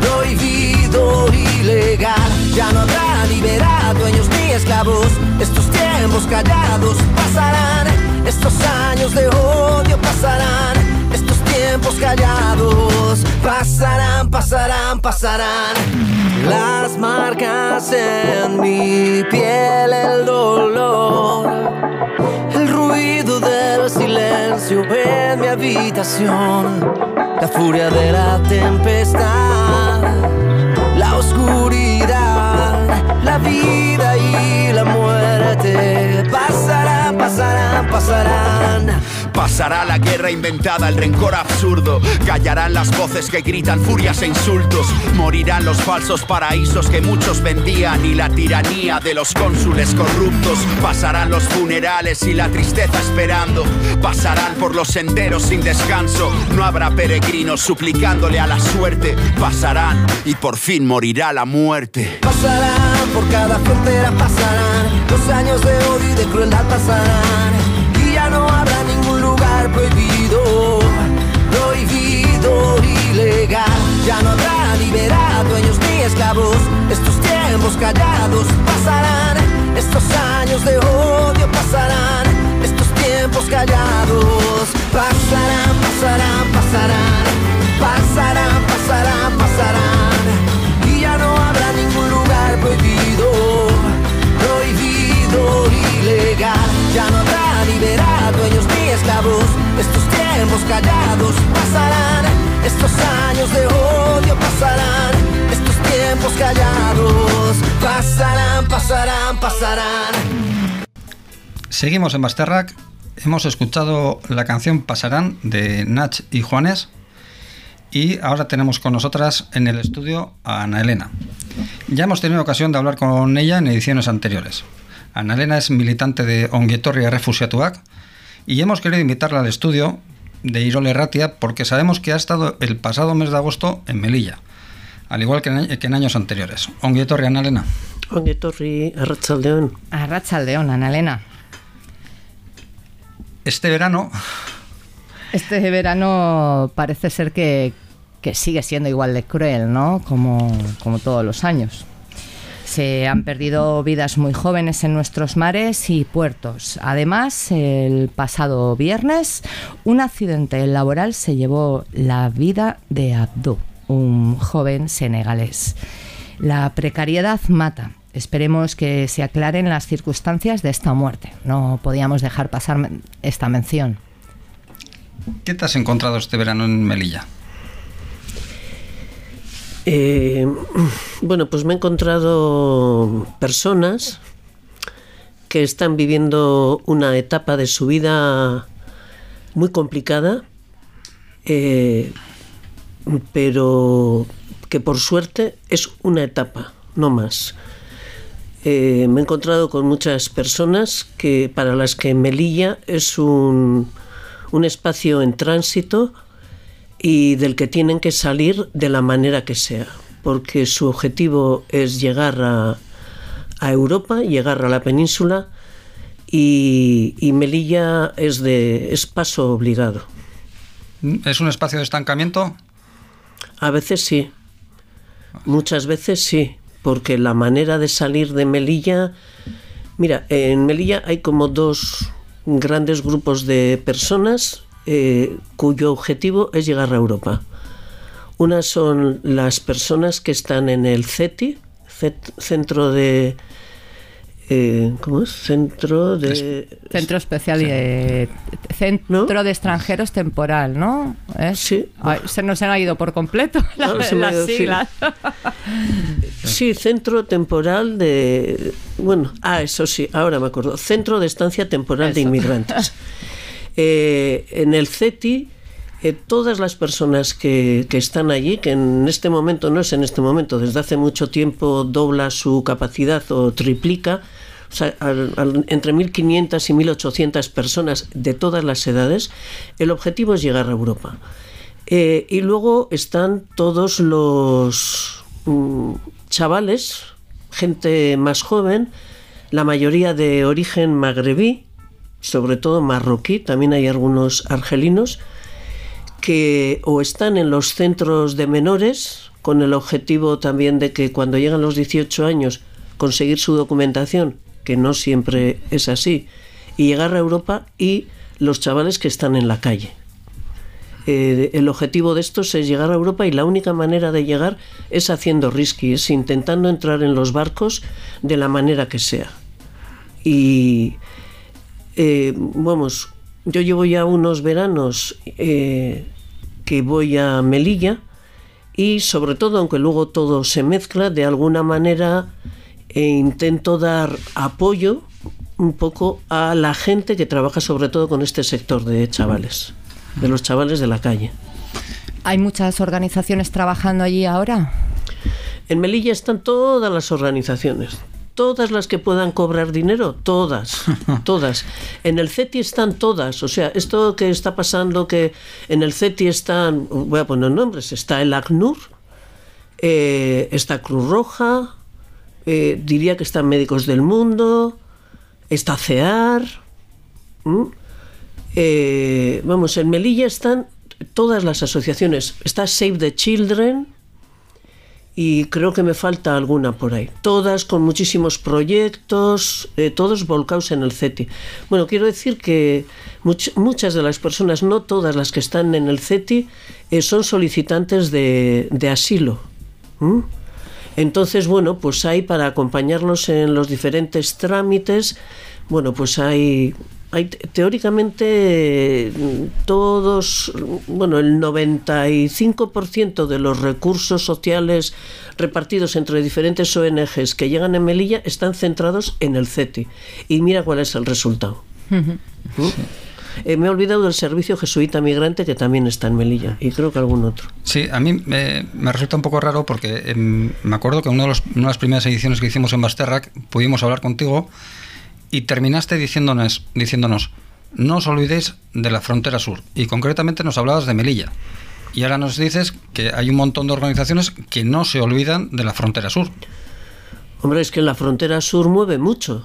Prohibido, ilegal. Ya no habrá liberado dueños ni esclavos. Estos tiempos callados pasarán, estos años de odio pasarán, tiempos callados pasarán, pasarán, pasarán. Las marcas en mi piel, el dolor, el ruido del silencio en mi habitación, la furia de la tempestad, la oscuridad, la vida y la muerte pasarán, pasarán, pasarán. Pasará la guerra inventada, el rencor absurdo. Callarán las voces que gritan furias e insultos. Morirán los falsos paraísos que muchos vendían y la tiranía de los cónsules corruptos. Pasarán los funerales y la tristeza esperando. Pasarán por los senderos sin descanso. No habrá peregrinos suplicándole a la suerte. Pasarán y por fin morirá la muerte. Pasarán por cada frontera, pasarán los años de odio y de crueldad pasarán. Ilegal. Ya no habrá liberado dueños ni esclavos. Estos tiempos callados pasarán, estos años de odio pasarán, estos tiempos callados pasarán, pasarán, pasarán, pasarán, pasarán, pasarán. Y ya no habrá ningún lugar prohibido, prohibido, ilegal. Ya no habrá pasarán, pasarán, pasarán. Seguimos en Basterrac. Hemos escuchado la canción Pasarán de Nach y Juanes. Y ahora tenemos con nosotras en el estudio a Ana Elena. Ya hemos tenido ocasión de hablar con ella en ediciones anteriores. Ana Elena es militante de Onguietorri Refusiatuak y hemos querido invitarla al estudio de Irole Ratia porque sabemos que ha estado el pasado mes de agosto en Melilla, al igual que en, que en años anteriores. Onguietorri, Ana Elena. Ongetorri, Arratsaldeon. A Rachaldeón, Ana Elena. Este verano Este verano parece ser que, que sigue siendo igual de cruel, ¿no? Como, como todos los años. Se han perdido vidas muy jóvenes en nuestros mares y puertos. Además, el pasado viernes, un accidente laboral se llevó la vida de Abdou, un joven senegalés. La precariedad mata. Esperemos que se aclaren las circunstancias de esta muerte. No podíamos dejar pasar esta mención. ¿Qué te has encontrado este verano en Melilla? Eh, [CLEARS THROAT] bueno, pues me he encontrado personas que están viviendo una etapa de su vida muy complicada, eh, pero que por suerte es una etapa, no más. Eh, me he encontrado con muchas personas que para las que Melilla es un, un espacio en tránsito y del que tienen que salir de la manera que sea, porque su objetivo es llegar a, a Europa, llegar a la península y, y Melilla es, de, es paso obligado. ¿Es un espacio de estancamiento? A veces sí, muchas veces sí, porque la manera de salir de Melilla, mira, en Melilla hay como dos grandes grupos de personas eh, cuyo objetivo es llegar a Europa. Unas son las personas que están en el CETI, cet- Centro de... eh, ¿Cómo es? Centro de... Centro Especial y de, Centro ¿No? de Extranjeros Temporal, ¿no? ¿Es? Sí. Ay, se nos han ido por completo [LAUGHS] la- se ha las siglas. Sí, centro temporal de... Bueno, ah, eso sí, ahora me acuerdo. Centro de estancia temporal de inmigrantes. [LAUGHS] Eh, en el CETI, eh, todas las personas que, están allí, que en este momento no es en este momento, desde hace mucho tiempo dobla su capacidad o triplica, o sea, al- al- entre 1.500 y 1.800 personas de todas las edades, el objetivo es llegar a Europa. Eh, y luego están todos los mm, chavales, gente más joven, la mayoría de origen magrebí, sobre todo marroquí, también hay algunos argelinos, que o están en los centros de menores, con el objetivo también de que cuando llegan los 18 años conseguir su documentación que no siempre es así, y llegar a Europa y los chavales que están en la calle. Eh, el objetivo de estos es llegar a Europa y la única manera de llegar es haciendo risky, es intentando entrar en los barcos de la manera que sea. Y eh, vamos, yo llevo ya unos veranos eh, que voy a Melilla y sobre todo, aunque luego todo se mezcla, de alguna manera e intento dar apoyo un poco a la gente que trabaja sobre todo con este sector de chavales, de los chavales de la calle. ¿Hay muchas organizaciones trabajando allí ahora? En Melilla están todas las organizaciones, todas las que puedan cobrar dinero, todas, [LAUGHS] todas. En el CETI están todas, o sea, esto que está pasando, que en el CETI están, voy a poner nombres, está el ACNUR, eh, está Cruz Roja, eh, diría que están Médicos del Mundo, está CEAR, eh, vamos, en Melilla están todas las asociaciones, está Save the Children, y creo que me falta alguna por ahí. Todas con muchísimos proyectos, eh, todos volcados en el CETI. Bueno, quiero decir que muchas de las personas, no todas las que están en el CETI, son solicitantes de, asilo. Entonces, bueno, pues hay para acompañarlos en los diferentes trámites, bueno, pues hay, hay teóricamente todos, bueno, el 95% de los recursos sociales repartidos entre diferentes ONGs que llegan en Melilla están centrados en el CETI. Y mira cuál es el resultado. Eh, me he olvidado del servicio jesuita migrante que también está en Melilla y creo que algún otro. Sí, a mí me, resulta un poco raro porque em, me acuerdo que en una de, las primeras ediciones que hicimos en Basterrac pudimos hablar contigo y terminaste diciéndonos, diciéndonos, no os olvidéis de la frontera sur y concretamente nos hablabas de Melilla. Y ahora nos dices que hay un montón de organizaciones que no se olvidan de la frontera sur. Hombre, es que la frontera sur mueve mucho.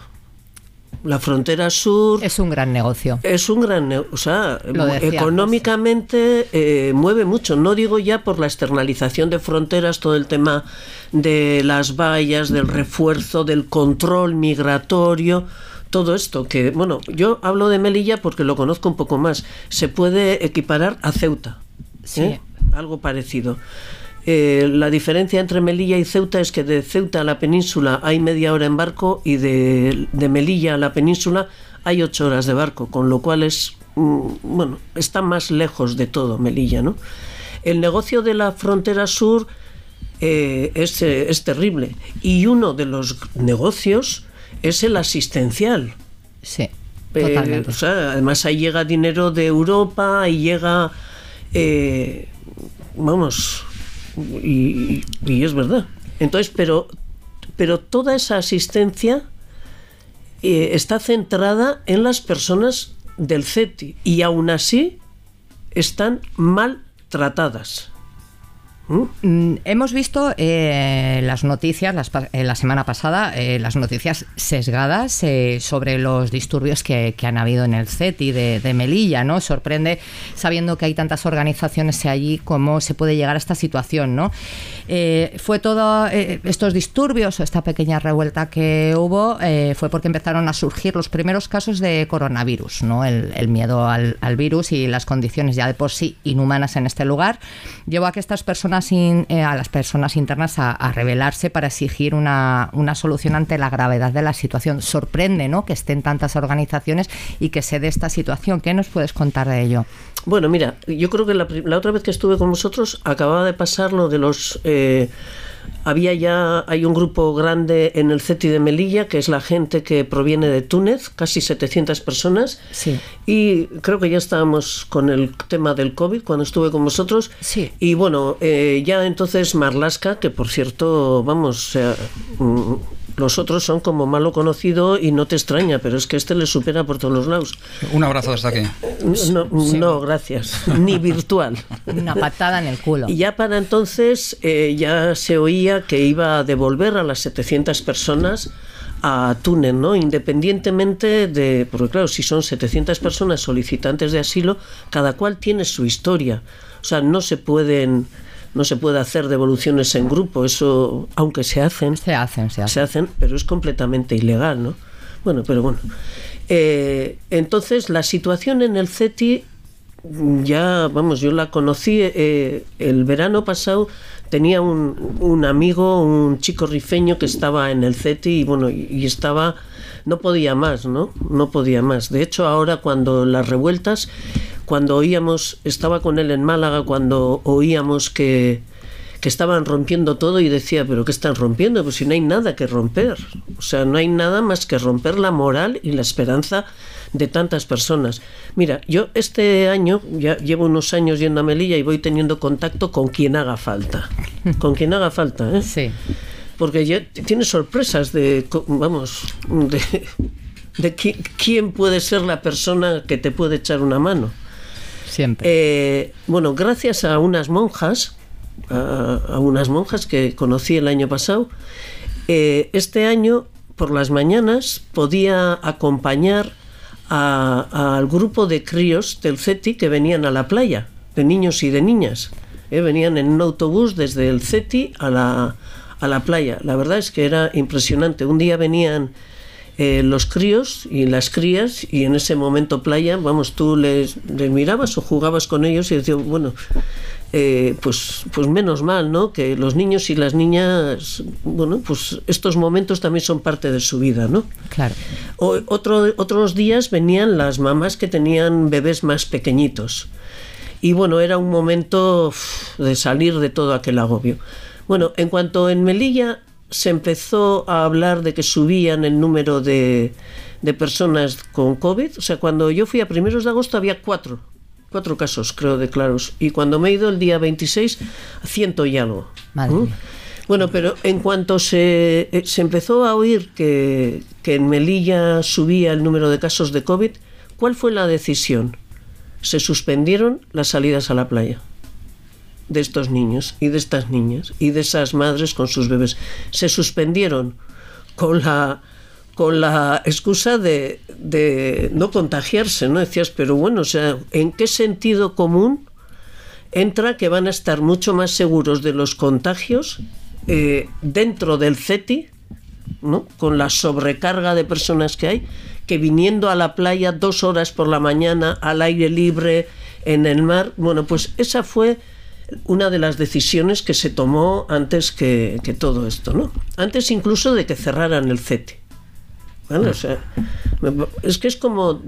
La frontera sur... Es un gran negocio. Es un gran negocio. O sea, económicamente eh, mueve mucho. No digo ya por la externalización de fronteras, todo el tema de las vallas, del refuerzo, del control migratorio todo esto, que bueno, yo hablo de Melilla porque lo conozco un poco más, se puede equiparar a Ceuta, sí. ¿eh? algo parecido. Eh, la diferencia entre Melilla y Ceuta es que de Ceuta a la península hay media hora en barco y de, Melilla a la península hay ocho horas de barco, con lo cual es, mm, bueno, está más lejos de todo Melilla, ¿no? El negocio de la frontera sur eh, es, eh, es, terrible y uno de los negocios es el asistencial. Sí. Totalmente. además ahí llega dinero de Europa y llega, vamos, y, es verdad. Entonces, pero, pero toda esa asistencia eh, está centrada en las personas del CETI y aún así están mal tratadas. ¿Mm? Hemos visto eh, las noticias eh, la semana pasada, eh, las noticias sesgadas sobre los disturbios que, han habido en el CETI de, Melilla, ¿no? Sorprende sabiendo que hay tantas organizaciones allí cómo se puede llegar a esta situación, ¿no? fue todo estos disturbios esta pequeña revuelta que hubo fue porque empezaron a surgir los primeros casos de coronavirus, ¿no? El, miedo al, al virus y las condiciones ya de por sí inhumanas en este lugar llevó a que estas personas eh, a las personas internas a, rebelarse para exigir una, solución ante la gravedad de la situación. Sorprende ¿no? que estén tantas organizaciones y que se dé esta situación. ¿Qué nos puedes contar de ello? Bueno, mira, yo creo que la, otra vez que estuve con vosotros acababa de pasar lo de los... Eh, había ya, hay un grupo grande en el CETI de Melilla, que es la gente que proviene de Túnez, casi 700 personas. Sí. Y creo que ya estábamos con el tema del COVID cuando estuve con vosotros. Sí. Y bueno, eh, ya entonces Marlaska, que por cierto, vamos, mm, los otros son como malo conocido y no te extraña, pero es que este le supera por todos los lados. Un abrazo desde aquí. No, gracias. Ni [LAUGHS] virtual. Una patada en el culo. Y ya para entonces eh, ya se oía que iba a devolver a las 700 personas a Túnez, ¿no? Independientemente de, porque claro, si son 700 personas solicitantes de asilo, cada cual tiene su historia. O sea, no se pueden no se puede hacer devoluciones en grupo, eso, aunque se hacen. Se hacen, se hacen. Se hacen, pero es completamente ilegal, ¿no? Bueno, pero bueno. Eh, entonces, la situación en el CETI, ya, vamos, yo la conocí eh, el verano pasado. Tenía un, un, amigo, un chico rifeño que estaba en el CETI y bueno, y, y estaba, no podía más, ¿no? No podía más. De hecho, ahora cuando las revueltas, cuando oíamos, estaba con él en Málaga, cuando oíamos que, que estaban rompiendo todo y decía, pero ¿qué están rompiendo? Pues si no hay nada que romper. O sea, no hay nada más que romper la moral y la esperanza de tantas personas. Mira, yo este año, ya llevo unos años yendo a Melilla y voy teniendo contacto con quien haga falta. Con quien haga falta, ¿eh? Sí. Porque ya tienes sorpresas de, vamos, de, de qui- quién puede ser la persona que te puede echar una mano. Siempre. Eh, bueno, gracias a unas monjas, a, unas monjas que conocí el año pasado, eh, este año por las mañanas podía acompañar al grupo de críos del CETI que venían a la playa, de niños y de niñas. Eh, venían en un autobús desde el CETI a la, a la playa. La verdad es que era impresionante. Un día venían eh, los críos y las crías y en ese momento playa, vamos, tú les, les mirabas o jugabas con ellos y decías, bueno, eh, pues, pues menos mal, ¿no? Que los niños y las niñas, bueno, pues estos momentos también son parte de su vida, ¿no? Claro. O- otro- otros días venían las mamás que tenían bebés más pequeñitos. Y bueno, era un momento de salir de todo aquel agobio. Bueno, en cuanto en Melilla se empezó a hablar de que subían el número de, de personas con COVID, o sea, cuando yo fui a primeros de agosto había cuatro, cuatro casos, creo, declarados. Y cuando me he ido el día 26, ciento y algo. Madre ¿Mm? Bueno, pero en cuanto se, eh, se empezó a oír que, que en Melilla subía el número de casos de COVID, ¿cuál fue la decisión? Se suspendieron las salidas a la playa de estos niños y de estas niñas y de esas madres con sus bebés. Se suspendieron con la con la excusa de, de no contagiarse, ¿no? Decías, pero bueno, o sea, ¿en qué sentido común entra que van a estar mucho más seguros de los contagios eh, dentro del CETI, ¿no? con la sobrecarga de personas que hay, que viniendo a la playa dos horas por la mañana al aire libre en el mar. Bueno, pues esa fue una de las decisiones que se tomó antes que, todo esto, ¿no? Antes incluso de que cerraran el CETI. ¿Vale? O sea, me- es que es como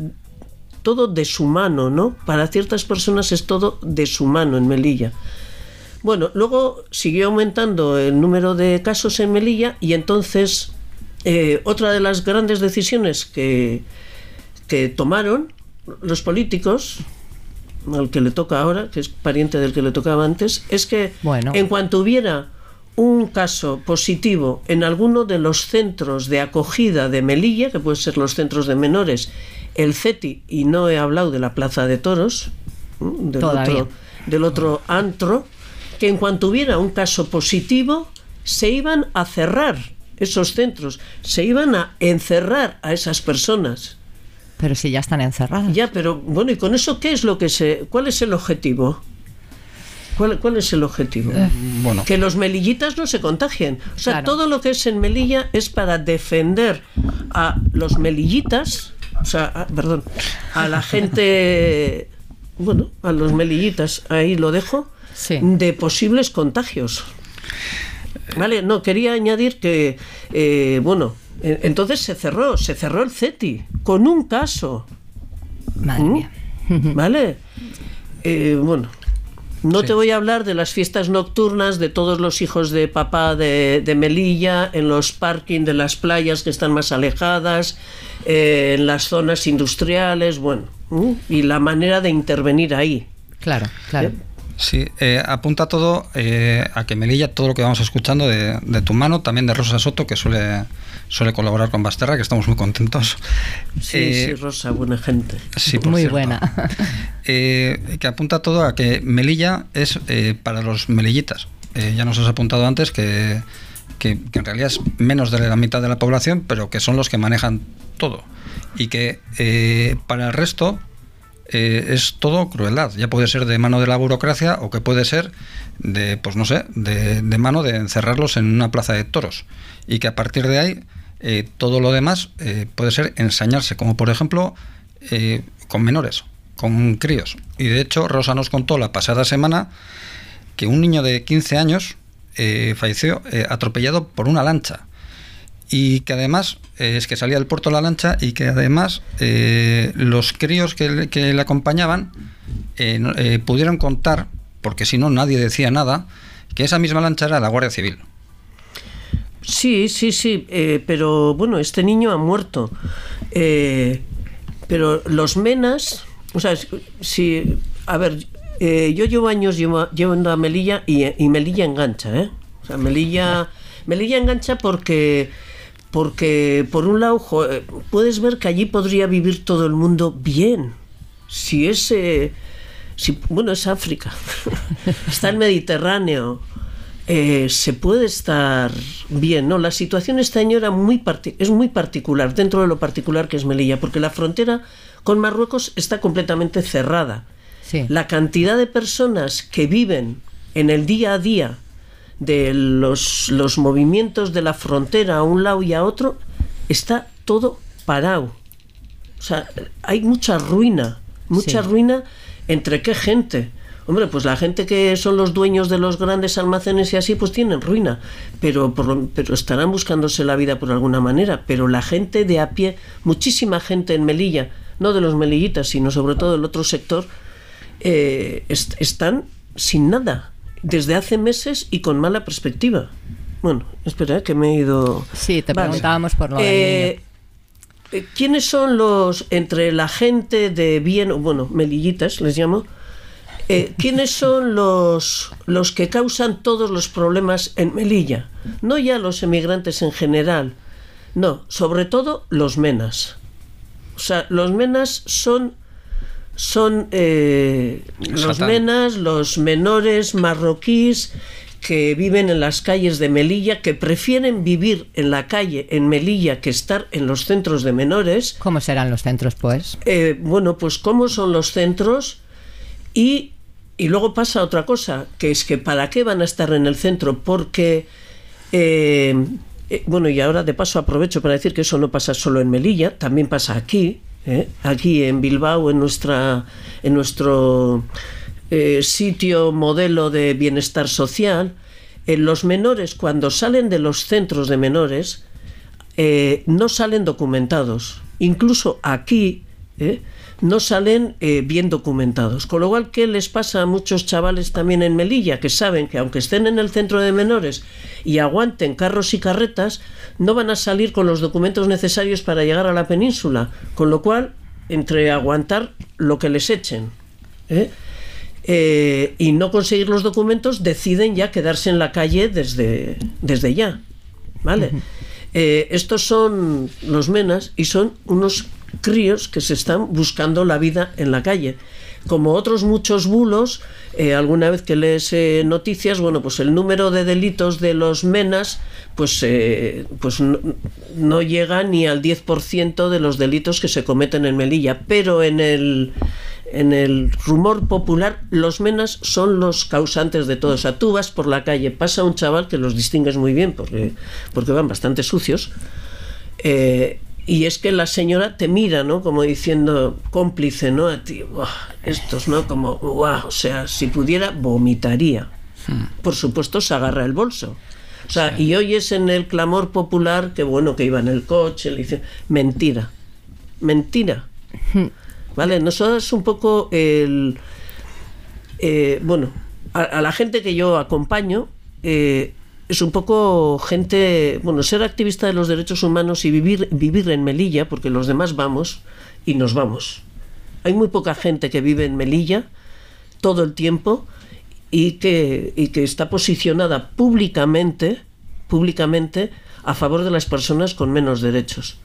todo deshumano, ¿no? Para ciertas personas es todo deshumano en Melilla. Bueno, luego siguió aumentando el número de casos en Melilla y entonces eh, otra de las grandes decisiones que, que tomaron los políticos, al que le toca ahora, que es pariente del que le tocaba antes, es que Bueno. en cuanto hubiera un caso positivo en alguno de los centros de acogida de Melilla, que pueden ser los centros de menores, el CETI, y no he hablado de la Plaza de Toros, del, Todavía. otro, del otro antro, que en cuanto hubiera un caso positivo, se iban a cerrar esos centros, se iban a encerrar a esas personas. Pero si ya están encerradas. Ya, pero bueno, ¿y con eso qué es lo que se... ¿Cuál es el objetivo? ¿Cuál, cuál es el objetivo? Bueno, Que los melillitas no se contagien. O sea, Claro. todo lo que es en Melilla es para defender a los melillitas, o sea, a- perdón, a la gente, [LAUGHS] bueno, a los melillitas, ahí lo dejo, Sí. de posibles contagios. Vale, no, quería añadir que, eh, bueno, eh, entonces se cerró, se cerró el CETI con un caso. Madre ¿Mm? mía. [LAUGHS] [LAUGHS] ¿Vale? Eh, bueno, no te voy a hablar de las fiestas nocturnas de todos los hijos de papá de, de Melilla, en los parking de las playas que están más alejadas, eh, en las zonas industriales, bueno, y la manera de intervenir ahí. Claro, claro. Sí, eh, apunta todo eh, a que Melilla, todo lo que vamos escuchando de, de tu mano, también de Rosa Soto, que suele, suele colaborar con Basterra, que estamos muy contentos. Sí, Eh, sí, Rosa, buena gente. sí, por Muy cierto. buena. [LAUGHS] Eh, que apunta todo a que Melilla es eh, para los melillitas. Eh, ya nos has apuntado antes que, que, que en realidad es menos de la mitad de la población, pero que son los que manejan todo. Y que eh, para el resto eh, es todo crueldad. Ya puede ser de mano de la burocracia o que puede ser de, pues no sé, de, de mano de encerrarlos en una plaza de toros. Y que a partir de ahí eh, todo lo demás eh, puede ser ensañarse, como por ejemplo con menores, con críos. Y de hecho, Rosa nos contó la pasada semana que un niño de 15 años falleció atropellado por una lancha. Y que además es que salía del puerto la lancha y que además eh, los críos que, le- que le acompañaban eh, eh, pudieron contar, porque si no nadie decía nada, que esa misma lancha era la Guardia Civil. Sí, sí, sí, eh, pero bueno, este niño ha muerto. Eh, pero los menas, o sea, si, a ver, eh, yo llevo años llevando a Melilla y, y Melilla engancha, ¿eh? O sea, Melilla, Melilla engancha porque, porque por un lado, eh, puedes ver que allí podría vivir todo el mundo bien. Si es, eh, si, bueno, es África, [LAUGHS] está el Mediterráneo, eh, se puede estar bien, ¿no? La situación este año era muy es muy particular, dentro de lo particular que es Melilla, porque la frontera con Marruecos está completamente cerrada. Sí. La cantidad de personas que viven en el día a día de los, los movimientos de la frontera a un lado y a otro está todo parado. O sea, hay mucha ruina, mucha Sí. ruina entre qué gente. Hombre, pues la gente que son los dueños de los grandes almacenes y así, pues tienen ruina, pero, por pero estarán buscándose la vida por alguna manera. Pero la gente de a pie, muchísima gente en Melilla, no de los melillitas, sino sobre todo del otro sector, eh, est- están sin nada desde hace meses y con mala perspectiva. Bueno, espera, eh, que me he ido. Sí, te Vale. preguntábamos por lo del Eh, eh, ¿Quiénes son los, entre la gente de bien, o bueno, melillitas les llamo, eh, ¿quiénes son los, los que causan todos los problemas en Melilla? No ya los emigrantes en general, no, sobre todo los menas. O sea, los menas son son eh, los Satán. menas, los menores marroquíes que viven en las calles de Melilla, que prefieren vivir en la calle en Melilla que estar en los centros de menores. ¿Cómo serán los centros, pues? Eh, bueno, pues cómo son los centros y, y luego pasa otra cosa, que es que para qué van a estar en el centro, porque, eh, eh, bueno, y ahora de paso aprovecho para decir que eso no pasa solo en Melilla, también pasa aquí, ¿eh? aquí en Bilbao, en, nuestra, en nuestro eh, sitio modelo de bienestar social. Los menores, cuando salen de los centros de menores, eh, no salen documentados. Incluso aquí. No salen eh, bien documentados. Con lo cual, ¿qué les pasa a muchos chavales también en Melilla? Que saben que aunque estén en el centro de menores y aguanten carros y carretas, no van a salir con los documentos necesarios para llegar a la península. Con lo cual, entre aguantar lo que les echen. ¿eh? eh, y no conseguir los documentos, deciden ya quedarse en la calle desde, desde ya. ¿Vale? Eh, estos son los menas y son unos críos que se están buscando la vida en la calle. Como otros muchos bulos, eh, alguna vez que lees eh, noticias, bueno, pues el número de delitos de los menas, pues, eh, pues no, llega ni al 10% de los delitos que se cometen en Melilla. Pero en el, en el rumor popular, los menas son los causantes de todo. O sea, tú vas por la calle, pasa un chaval que los distingues muy bien porque, porque van bastante sucios. Y es que la señora te mira, ¿no? Como diciendo, cómplice, ¿no? A ti, "Buah, estos, ¿no? Como, "Buah", o sea, si pudiera, vomitaría. Por supuesto, se agarra el bolso. O sea, y oyes en el clamor popular que, bueno, que iba en el coche, le dice, mentira, mentira. ¿Vale? Nosotros es un poco el... eh, bueno, a, a la gente que yo acompaño eh, es un poco gente, bueno, ser activista de los derechos humanos y vivir, vivir en Melilla, porque los demás vamos y nos vamos. Hay muy poca gente que vive en Melilla todo el tiempo y que, y que está posicionada públicamente, públicamente a favor de las personas con menos derechos.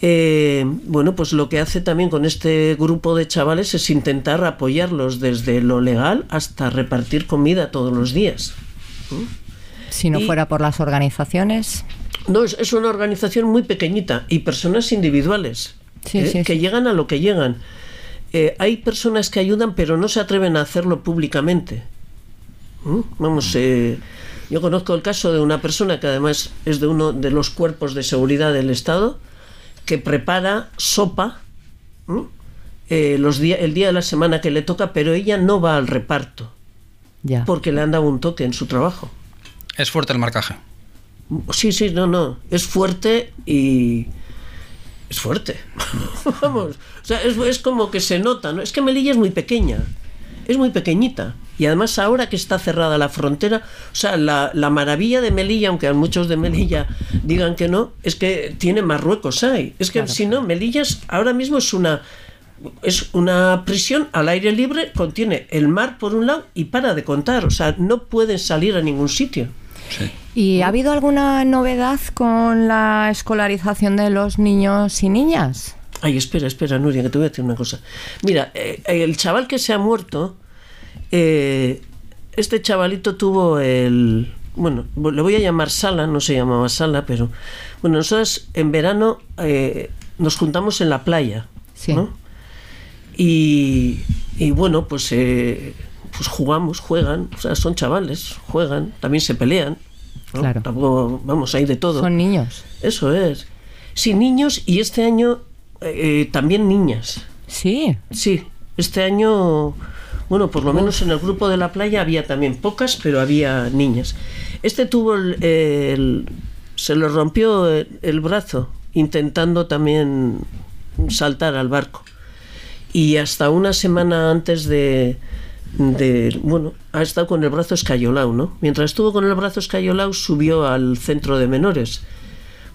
Eh, bueno, pues lo que hace también con este grupo de chavales es intentar apoyarlos desde lo legal hasta repartir comida todos los días. Si no Y- fuera por las organizaciones. No, es, es una organización muy pequeñita y personas individuales Sí, eh, sí, que sí. llegan a lo que llegan. Eh, hay personas que ayudan pero no se atreven a hacerlo públicamente. ¿Mm? Vamos, eh, Yo conozco el caso de una persona que además es de uno de los cuerpos de seguridad del Estado que prepara sopa eh, los día, el día de la semana que le toca, pero ella no va al reparto Ya. porque le han dado un toque en su trabajo. Es fuerte el marcaje. Sí, sí, no, no. Es fuerte y. Es fuerte. [LAUGHS] Vamos. O sea, es, es como que se nota, ¿no? Es que Melilla es muy pequeña. Es muy pequeñita. Y además, ahora que está cerrada la frontera, o sea, la, la maravilla de Melilla, aunque a muchos de Melilla digan que no, es que tiene Marruecos ahí. Es que si no, Melilla es- ahora mismo es una. Es una prisión al aire libre, contiene el mar por un lado y para de contar. O sea, no pueden salir a ningún sitio. ¿Y ha habido alguna novedad con la escolarización de los niños y niñas? Ay, espera, espera, Nuria, que te voy a decir una cosa. Mira, eh, el chaval que se ha muerto, eh, este chavalito tuvo el... Bueno, le voy a llamar Sala, no se llamaba Sala, pero... Bueno, nosotros en verano eh, nos juntamos en la playa, Sí. ¿no? Y, y bueno, pues, eh, pues jugamos, juegan, o sea, son chavales, juegan, también se pelean. ¿no? Claro. Tampoco, vamos, hay de todo. Son niños. Eso es. Sí, niños y este año eh, también niñas. Sí. Sí, este año, bueno, por lo menos en el grupo de la playa había también pocas, pero había niñas. Este tuvo el, el- se le rompió el, el brazo intentando también saltar al barco. Y hasta una semana antes de, de- bueno, ha estado con el brazo escayolado, ¿no? Mientras estuvo con el brazo escayolado subió al centro de menores,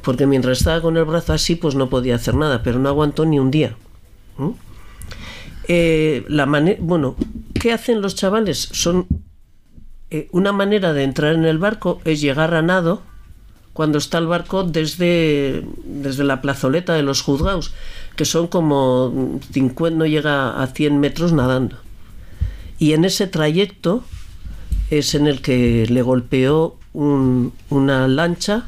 porque mientras estaba con el brazo así, pues no podía hacer nada, pero no aguantó ni un día. Eh, la bueno, ¿qué hacen los chavales? Son eh, una manera de entrar en el barco es llegar a nado cuando está el barco desde, desde la plazoleta de los juzgados, que son como 50, no llega a 100 metros nadando. Y en ese trayecto es en el que le golpeó un- una lancha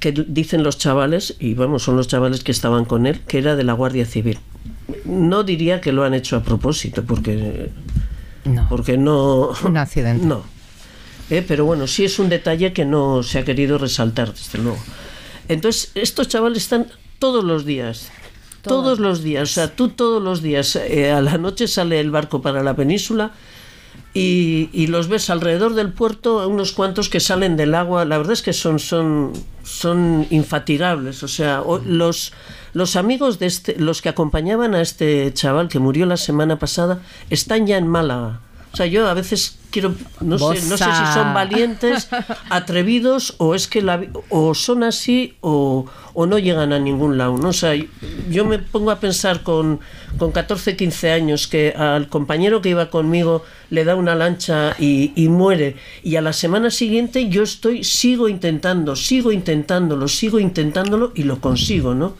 que dicen los chavales, y vamos, son los chavales que estaban con él, que era de la Guardia Civil. No diría que lo han hecho a propósito, porque No. porque no [LAUGHS] Un accidente. no Eh, pero bueno sí es un detalle que no se ha querido resaltar desde luego entonces estos chavales están todos los días todos los días o sea tú todos los días eh, a la noche sale el barco para la península y, y los ves alrededor del puerto, unos cuantos que salen del agua, la verdad es que son, son, son infatigables. O sea, los, los amigos de este, los que acompañaban a este chaval que murió la semana pasada, están ya en Málaga. O sea, yo a veces quiero, no sé, no sé si son valientes, [LAUGHS] atrevidos, o es que la, o son así o, o no llegan a ningún lado. ¿no? O sea, yo me pongo a pensar con, con 14, 15 años que al compañero que iba conmigo le da una lancha y, y muere, y a la semana siguiente yo estoy, sigo intentando, sigo intentándolo, sigo intentándolo y lo consigo, ¿no?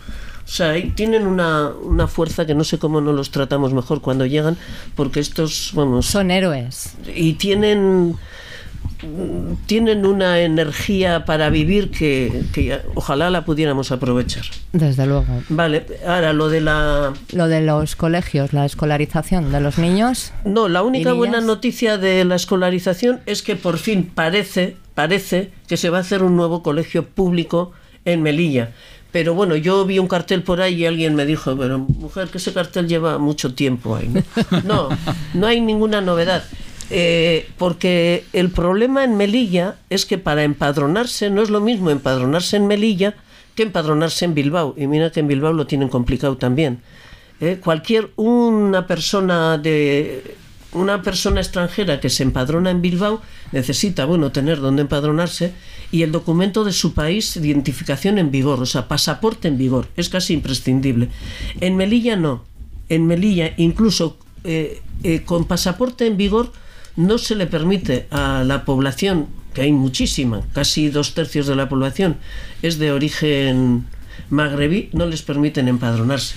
O sea, ahí tienen una, una fuerza que no sé cómo no los tratamos mejor cuando llegan, porque estos, vamos, Son héroes. y tienen tienen una energía para vivir que, que ojalá la pudiéramos aprovechar. Desde luego. Vale, ahora lo de la... Lo de los colegios, la escolarización de los niños. No, la única buena noticia de la escolarización es que por fin parece, parece que se va a hacer un nuevo colegio público en Melilla. Pero bueno, yo vi un cartel por ahí y alguien me dijo, pero mujer, que ese cartel lleva mucho tiempo ahí. No, [LAUGHS] no, no hay ninguna novedad. Eh, porque el problema en Melilla es que para empadronarse no es lo mismo empadronarse en Melilla que empadronarse en Bilbao. Y mira que en Bilbao lo tienen complicado también. Eh, cualquier una persona de una persona extranjera que se empadrona en Bilbao necesita bueno tener donde empadronarse y el documento de su país de identificación en vigor, o sea, pasaporte en vigor, es casi imprescindible. En Melilla no. En Melilla incluso eh, eh, con pasaporte en vigor no se le permite a la población, que hay muchísima, casi dos tercios de la población es de origen magrebí, no les permiten empadronarse.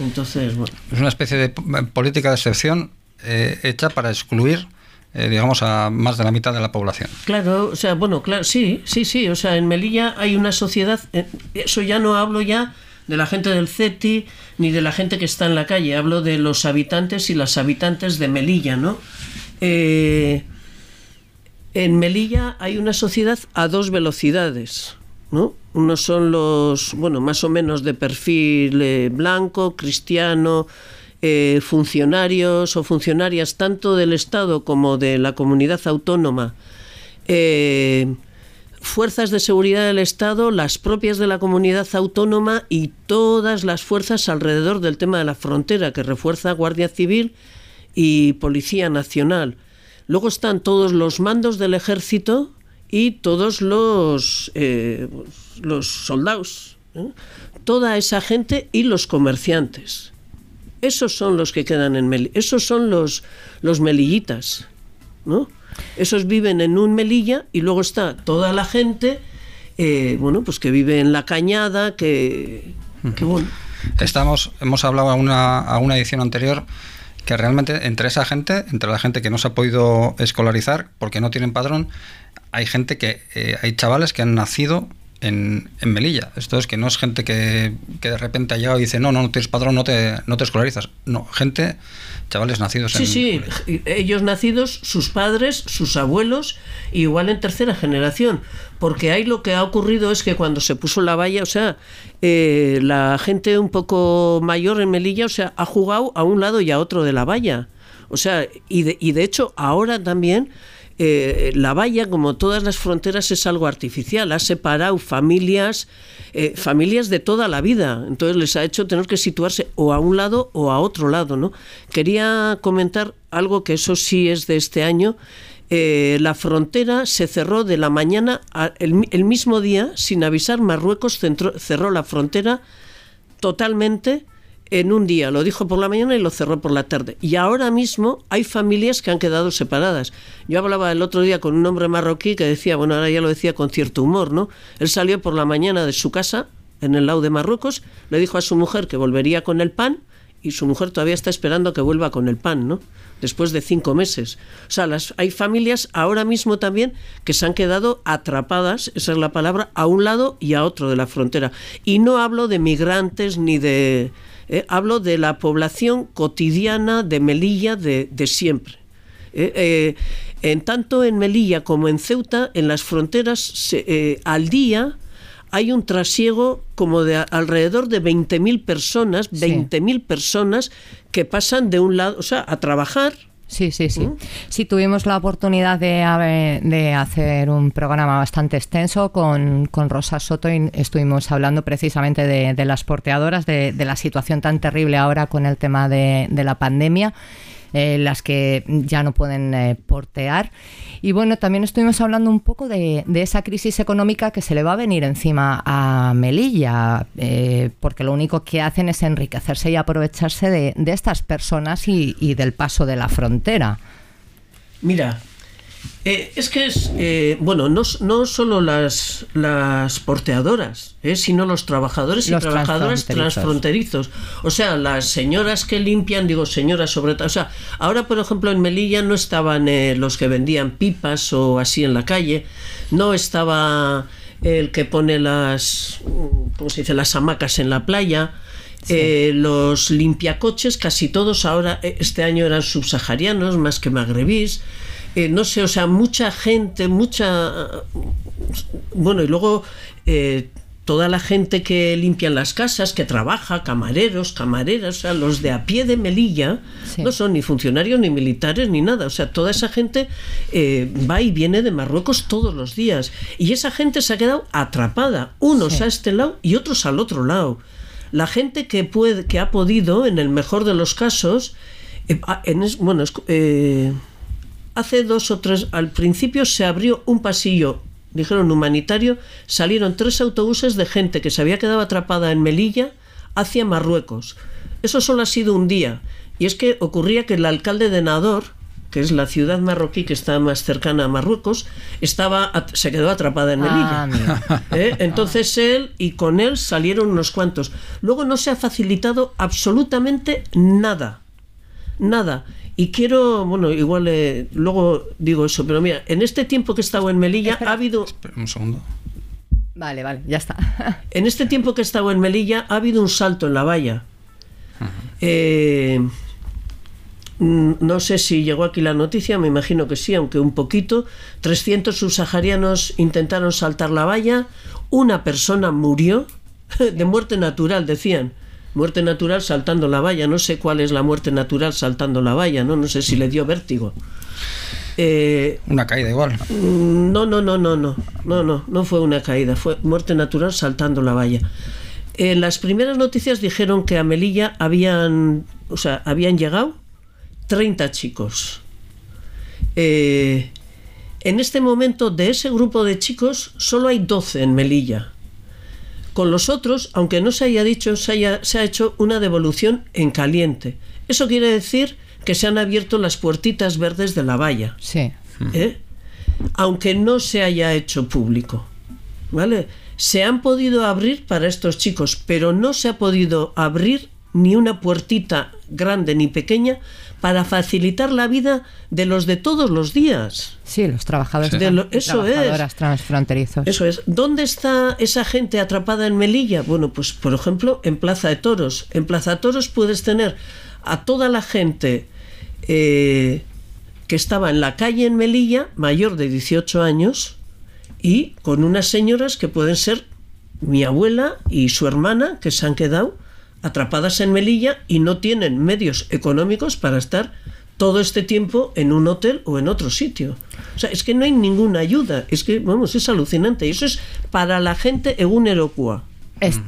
Entonces, bueno. Es una especie de p- política de excepción eh, hecha para excluir, eh, digamos, a más de la mitad de la población. Claro, o sea, bueno, claro, sí, sí, sí, o sea, en Melilla hay una sociedad, eh, eso ya no hablo ya de la gente del CETI ni de la gente que está en la calle, hablo de los habitantes y las habitantes de Melilla, ¿no? Eh, En Melilla hay una sociedad a dos velocidades, ¿no? Unos son los, bueno, más o menos de perfil eh, blanco, cristiano, eh, funcionarios o funcionarias tanto del Estado como de la comunidad autónoma, eh, fuerzas de seguridad del Estado, las propias de la comunidad autónoma y todas las fuerzas alrededor del tema de la frontera que refuerza Guardia Civil y Policía Nacional. Luego están todos los mandos del ejército y todos los, eh, soldados, toda esa gente y los comerciantes. Esos son los que quedan en Melilla, esos son los, los melillitas, ¿no? Esos viven en un Melilla y luego está toda la gente, eh, bueno, pues que vive en la cañada, que, que bueno. Estamos, hemos hablado a una, a una edición anterior que realmente entre esa gente, entre la gente que no se ha podido escolarizar porque no tienen padrón, hay gente que, eh, hay chavales que han nacido en, en, Melilla. Esto es que no es gente que, que, de repente ha llegado y dice, no, no, no tienes padrón, no te, no te escolarizas. No, gente, chavales nacidos sí, en Sí, sí, ellos nacidos, sus padres, sus abuelos, igual en tercera generación. Porque ahí lo que ha ocurrido es que cuando se puso la valla, o sea, eh, la gente un poco mayor en Melilla, o sea, ha jugado a un lado y a otro de la valla. O sea, y de, y de hecho ahora también eh, la valla, como todas las fronteras, es algo artificial. Ha separado familias, eh, familias de toda la vida. Entonces les ha hecho tener que situarse o a un lado o a otro lado. ¿no? Quería comentar algo que eso sí es de este año. Eh, la frontera se cerró de la mañana, el, mismo día, sin avisar, Marruecos cerró la frontera totalmente en un día, lo dijo por la mañana y lo cerró por la tarde. Y ahora mismo hay familias que han quedado separadas. Yo hablaba el otro día con un hombre marroquí que decía, bueno, ahora ya lo decía con cierto humor, ¿no? Él salió por la mañana de su casa, en el lado de Marruecos, le dijo a su mujer que volvería con el pan y su mujer todavía está esperando que vuelva con el pan, ¿no? Después de cinco meses. O sea, hay familias ahora mismo también que se han quedado atrapadas, esa es la palabra, a un lado y a otro de la frontera. Y no hablo de migrantes ni de eh, hablo de la población cotidiana de Melilla de, de siempre. Eh, eh, en tanto en Melilla como en Ceuta, en las fronteras, se, al día hay un trasiego como de alrededor de 20.000 personas, 20.000 sí. personas que pasan de un lado, o sea, a trabajar, Sí, sí, sí. ¿Mm? Sí, tuvimos la oportunidad de, de, hacer un programa bastante extenso con, con Rosa Soto y estuvimos hablando precisamente de, de las porteadoras, de, de, la situación tan terrible ahora con el tema de, la pandemia. Eh, las que ya no pueden eh, portear. Y bueno, también estuvimos hablando un poco de, de, esa crisis económica que se le va a venir encima a Melilla, eh, porque lo único que hacen es enriquecerse y aprovecharse de, de estas personas y, y, del paso de la frontera. Mira, eh, es que es, eh, bueno, no, no solo las, las porteadoras, eh, sino los trabajadores los y trabajadoras transfronterizos. O sea, las señoras que limpian, digo señoras sobre todo. O sea, ahora, por ejemplo, en Melilla no estaban eh, los que vendían pipas o así en la calle, no estaba el que pone las, ¿cómo se dice?, las hamacas en la playa. Sí. Eh, los limpiacoches, casi todos ahora, este año eran subsaharianos más que magrebís. Eh, no sé, o sea, mucha gente, mucha... Bueno, y luego eh, toda la gente que limpia las casas, que trabaja, camareros, camareras, o sea, los de a pie de Melilla, sí. no son ni funcionarios, ni militares, ni nada. O sea, toda esa gente eh, va y viene de Marruecos todos los días. Y esa gente se ha quedado atrapada, unos sí. a este lado y otros al otro lado. La gente que, puede, que ha podido, en el mejor de los casos, en, bueno, eh, hace dos o tres, al principio se abrió un pasillo, dijeron humanitario, salieron tres autobuses de gente que se había quedado atrapada en Melilla hacia Marruecos. Eso solo ha sido un día. Y es que ocurría que el alcalde de Nador, que es la ciudad marroquí que está más cercana a Marruecos, estaba se quedó atrapada en Melilla. Ah, [LAUGHS] ¿Eh? Entonces él y con él salieron unos cuantos. Luego no se ha facilitado absolutamente nada. Nada. Y quiero, bueno, igual eh, luego digo eso, pero mira, en este tiempo que he estado en Melilla Espera. ha habido... Espera un segundo. Vale, vale, ya está. [LAUGHS] en este tiempo que he estado en Melilla ha habido un salto en la valla. Uh -huh. eh, mm, no sé si llegó aquí la noticia, me imagino que sí, aunque un poquito, 300 subsaharianos intentaron saltar la valla, una persona murió [LAUGHS] de muerte natural, decían. Muerte natural saltando la valla, no sé cuál es la muerte natural saltando la valla, no, no sé si le dio vértigo. Eh, Una caída igual. Mm, No, no, no, no, no, no, no, no fue una caída, fue muerte natural saltando la valla. En las primeras noticias dijeron que a Melilla habían, o sea, habían llegado 30 chicos. Eh, en este momento, de ese grupo de chicos, solo hay 12 en Melilla. Con los otros, aunque no se haya dicho, se, haya- se ha hecho una devolución en caliente. Eso quiere decir que se han abierto las puertitas verdes de la valla. Sí. ¿eh? aunque no se haya hecho público. ¿Vale? Se han podido abrir para estos chicos, pero no se ha podido abrir ni una puertita grande ni pequeña para facilitar la vida de los de todos los días. Sí, los trabajadores, De lo- eso es. transfronterizos. Eso es. ¿Dónde está esa gente atrapada en Melilla? Bueno, pues por ejemplo, en Plaza de Toros. En Plaza de Toros puedes tener a toda la gente eh, que estaba en la calle en Melilla, mayor de 18 años, y con unas señoras que pueden ser mi abuela y su hermana, que se han quedado atrapadas en Melilla y no tienen medios económicos para estar todo este tiempo en un hotel o en otro sitio. O sea, es que no hay ninguna ayuda. Es que, vamos, es alucinante. Y eso es para la gente egunerocua. Es-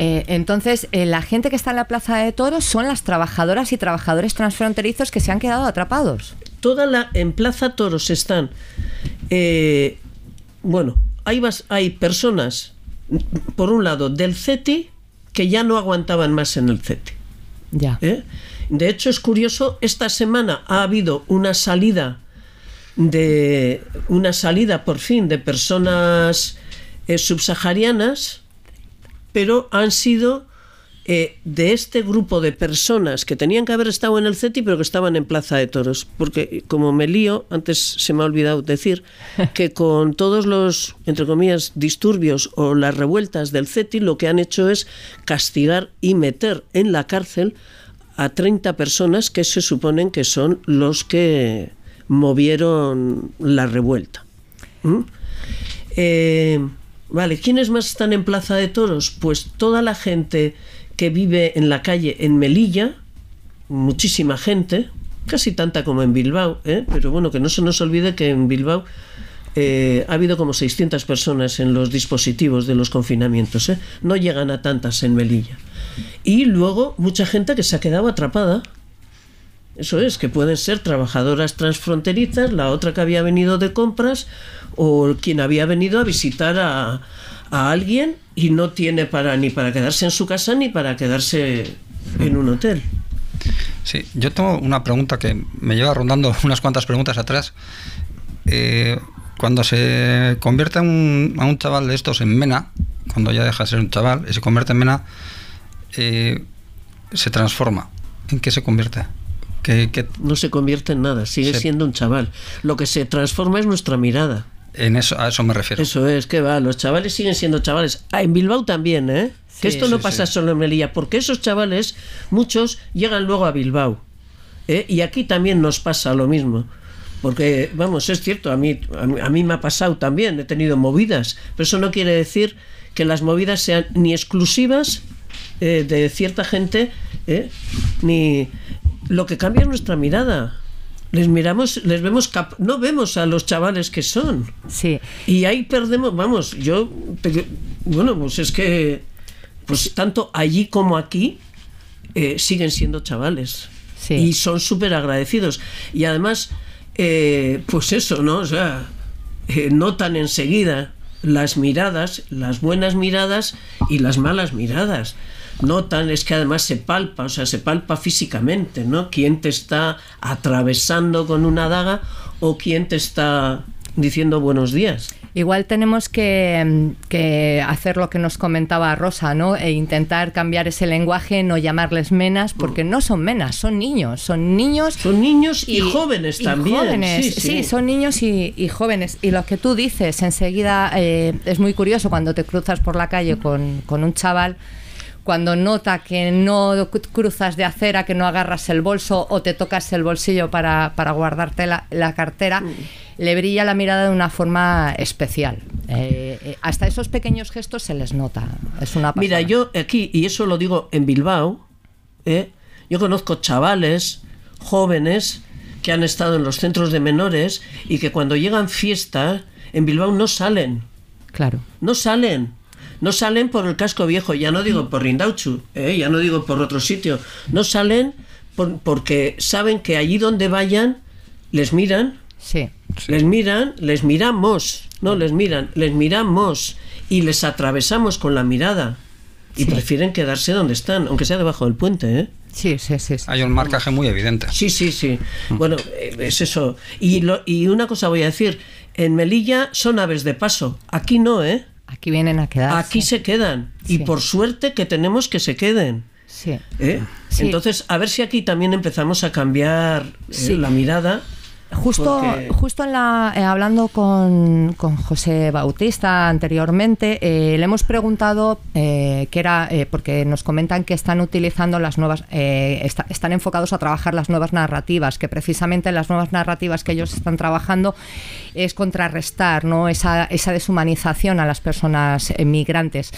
eh, entonces, eh, la gente que está en la Plaza de Toros son las trabajadoras y trabajadores transfronterizos que se han quedado atrapados. Toda la, en Plaza Toros están, eh, bueno, hay personas, por un lado, del CETI que ya no aguantaban más en el CETI. Ya. ¿eh? De hecho, es curioso, esta semana ha habido una salida de una salida por fin de personas eh, subsaharianas, pero han sido eh, de este grupo de personas que tenían que haber estado en el CETI, pero que estaban en Plaza de Toros. Porque, como me lío, antes se me ha olvidado decir [LAUGHS] que con todos los, entre comillas, disturbios o las revueltas del CETI, lo que han hecho es castigar y meter en la cárcel a 30 personas que se suponen que son los que movieron la revuelta. ¿Mm? Eh, vale, ¿quiénes más están en Plaza de Toros? Pues toda la gente que vive en la calle en Melilla, muchísima gente, casi tanta como en Bilbao, ¿eh? pero bueno, que no se nos olvide que en Bilbao eh, ha habido como 600 personas en los dispositivos de los confinamientos, ¿eh? no llegan a tantas en Melilla. Y luego mucha gente que se ha quedado atrapada. Eso es, que pueden ser trabajadoras transfronterizas, la otra que había venido de compras o quien había venido a visitar a, a alguien y no tiene para ni para quedarse en su casa ni para quedarse en un hotel. Sí, yo tengo una pregunta que me lleva rondando [LAUGHS] unas cuantas preguntas atrás. Eh, cuando se convierte a un, a un chaval de estos en mena, cuando ya deja de ser un chaval y se convierte en mena, eh, se transforma. ¿En qué se convierte? ¿Qué, qué- No se convierte en nada, sigue Se- siendo un chaval. Lo que se transforma es nuestra mirada. En eso, a eso me refiero. Eso es, que va, los chavales siguen siendo chavales. Ah, en Bilbao también, ¿eh? que esto no pasa sí. solo en Melilla, porque esos chavales, muchos llegan luego a Bilbao. ¿eh? Y aquí también nos pasa lo mismo. Porque, vamos, es cierto, a mí, a mí, a mí me ha pasado también, he tenido movidas, pero eso no quiere decir que las movidas sean ni exclusivas eh, de cierta gente, ¿eh? ni lo que cambia es nuestra mirada. Les miramos, les vemos, cap- no vemos a los chavales que son. Sí. Y ahí perdemos, vamos, yo, bueno, pues es que, pues tanto allí como aquí eh, siguen siendo chavales. Sí. Y son súper agradecidos. Y además, eh, pues eso, ¿no? O sea, eh, notan enseguida las miradas, las buenas miradas y las malas miradas. Notan, es que además se palpa, o sea, se palpa físicamente, ¿no? Quién te está atravesando con una daga o quién te está diciendo buenos días. Igual tenemos que, mm, que hacer lo que nos comentaba Rosa, ¿no? E intentar cambiar ese lenguaje, no llamarles menas, porque no son menas, son niños, son niños. Son niños y, jóvenes y también. jóvenes, sí, sí, sí. son niños y, y jóvenes. Y lo que tú dices, enseguida eh, es muy curioso cuando te cruzas por la calle con, con un chaval. Cuando nota que no cru- cruzas de acera, que no agarras el bolso o te tocas el bolsillo para, para guardarte la, la cartera, le brilla la mirada de una forma especial. Eh, eh, hasta esos pequeños gestos se les nota. Es una pasada. Mira, yo aquí, y eso lo digo en Bilbao, ¿eh? yo conozco chavales jóvenes que han estado en los centros de menores y que cuando llegan fiestas en Bilbao no salen. Claro. No salen. No salen por el casco viejo, ya no digo por Rindauchu, ¿eh? ya no digo por otro sitio. No salen por- porque saben que allí donde vayan les miran, Sí. les miran, les miramos, no les miran, les miramos y les atravesamos con la mirada. Y Sí. prefieren quedarse donde están, aunque sea debajo del puente, ¿eh? Sí, sí, sí. sí. Hay un marcaje muy evidente. Sí, sí, sí. Bueno, eh, es eso. Y, lo- y una cosa voy a decir, en Melilla son aves de paso, aquí no, ¿eh? Aquí vienen a quedar. Aquí se quedan. Y por suerte que tenemos que se queden. Sí. ¿eh? Sí. Entonces, a ver si aquí también empezamos a cambiar eh, la mirada. Justo, Porque- justo en la, eh, hablando con, con José Bautista anteriormente, eh, le hemos preguntado eh, que era, porque nos comentan que están utilizando las nuevas, está- están enfocados a trabajar las nuevas narrativas, que precisamente las nuevas narrativas que ellos están trabajando es contrarrestar ¿no? esa, esa deshumanización a las personas migrantes.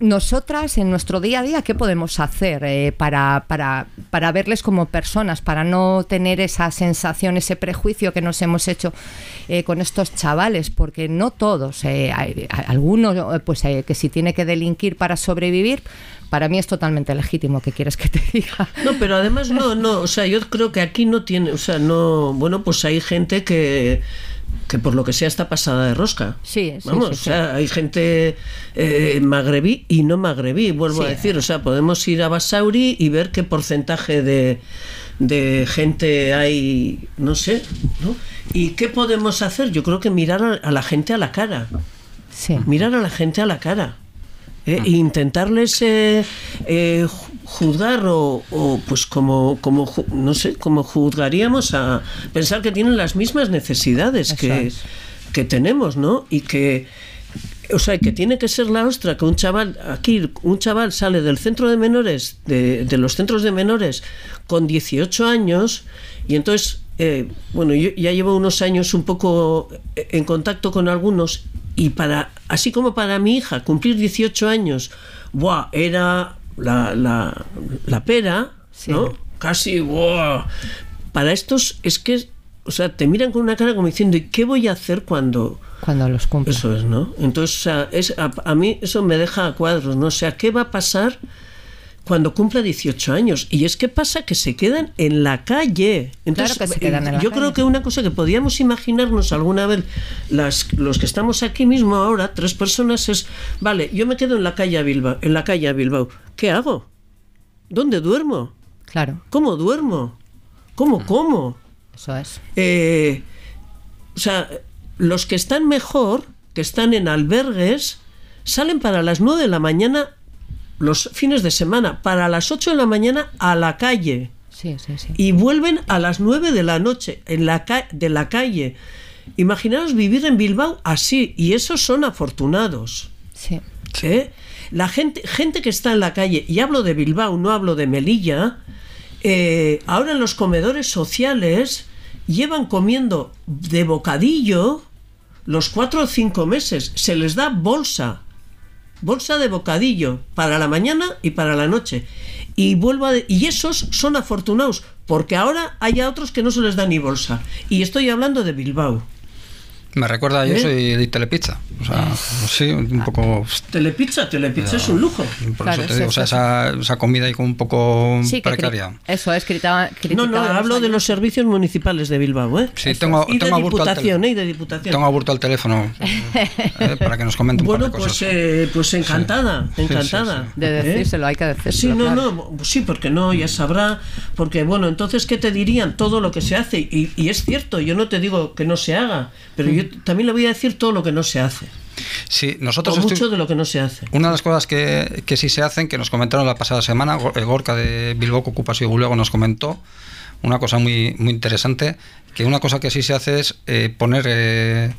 Nosotras en nuestro día a día, ¿qué podemos hacer eh, para, para, para verles como personas, para no tener esa sensación, ese prejuicio que nos hemos hecho eh, con estos chavales? Porque no todos, eh, hay, algunos eh, pues eh, que si tiene que delinquir para sobrevivir, para mí es totalmente legítimo, ¿qué quieres que te diga? No, pero además no, no, o sea, yo creo que aquí no tiene, o sea, no, bueno, pues hay gente que que por lo que sea está pasada de rosca. Sí, sí, Vamos, sí, o sea, hay gente eh, magrebí y no magrebí, vuelvo a decir. O sea, podemos ir a Basauri y ver qué porcentaje de, de gente hay, no sé, ¿no? ¿Y qué podemos hacer? Yo creo que mirar a, a la gente a la cara. Mirar a la gente a la cara. ¿eh? E intentarles eh, eh, juzgar o, o, pues como, como no sé, como juzgaríamos a pensar que tienen las mismas necesidades que, es. que tenemos, ¿no? Y que o sea, que tiene que ser la ostra que un chaval, aquí un chaval sale del centro de menores, de, de los centros de menores, con 18 años, y entonces, eh, bueno, yo ya llevo unos años un poco en contacto con algunos, y para, así como para mi hija, cumplir 18 años, ¡buah! Era la, la, la pera, Sí. ¿no? Casi, ¡buah! Para estos es que, o sea, te miran con una cara como diciendo, ¿y qué voy a hacer cuando... Cuando los cumpla. Eso es, ¿no? Entonces, o sea, es, a, a mí eso me deja a cuadros, ¿no? O sea, ¿qué va a pasar cuando cumpla 18 años? Y es que pasa que se quedan en la calle. Entonces, Claro que se quedan en la yo calle. creo que una cosa que podíamos imaginarnos alguna vez, las, los que estamos aquí mismo ahora, tres personas, es, vale, yo me quedo en la calle a Bilbao, en la calle a Bilbao. ¿Qué hago? ¿Dónde duermo? Claro, ¿Cómo duermo? ¿Cómo como? eso es. Eh, o sea, los que están mejor, que están en albergues, salen para las 9 de la mañana los fines de semana, para las 8 de la mañana a la calle Sí, sí, sí. y vuelven a las 9 de la noche en la de la calle. Imaginaos vivir en Bilbao así, y esos son afortunados. Sí. ¿eh? La gente, gente que está en la calle, y hablo de Bilbao, no hablo de Melilla, eh, ahora en los comedores sociales llevan comiendo de bocadillo los cuatro o cinco meses. Se les da bolsa, bolsa de bocadillo para la mañana y para la noche. Y vuelvo a de- y esos son afortunados, porque ahora hay a otros que no se les da ni bolsa. Y estoy hablando de Bilbao. Me recuerda, yo ¿Eh? soy de Telepizza. O sea, sí, un poco. Telepizza, Telepizza es un lujo. Por Claro, eso te sí, digo, o sea, sí, esa, esa comida ahí como un poco Sí, precaria. eso es, criticaban, No, no, hablo de años. los servicios municipales de Bilbao, ¿eh? Sí, tengo, y de tengo aburto al diputación, tel- ¿eh? Y de diputación. Tengo aburto al teléfono eh, [LAUGHS] para que nos comente un bueno, par de pues, cosas. eh, pues encantada, Sí, encantada. sí, De ¿eh? decírselo, hay que decírselo. Sí, no, claro. no, pues sí, porque no, ya sabrá, porque bueno, entonces, ¿qué te dirían? Todo lo que se hace, y, y es cierto, yo no te digo que no se haga, pero yo también le voy a decir todo lo que no se hace, Sí, o nosotros mucho estu- de lo que no se hace. Una de las cosas que, que sí se hacen, que nos comentaron la pasada semana, Go- Gorka de Bilbao Ocupación luego nos comentó una cosa muy, muy interesante, que una cosa que sí se hace es eh, poner eh,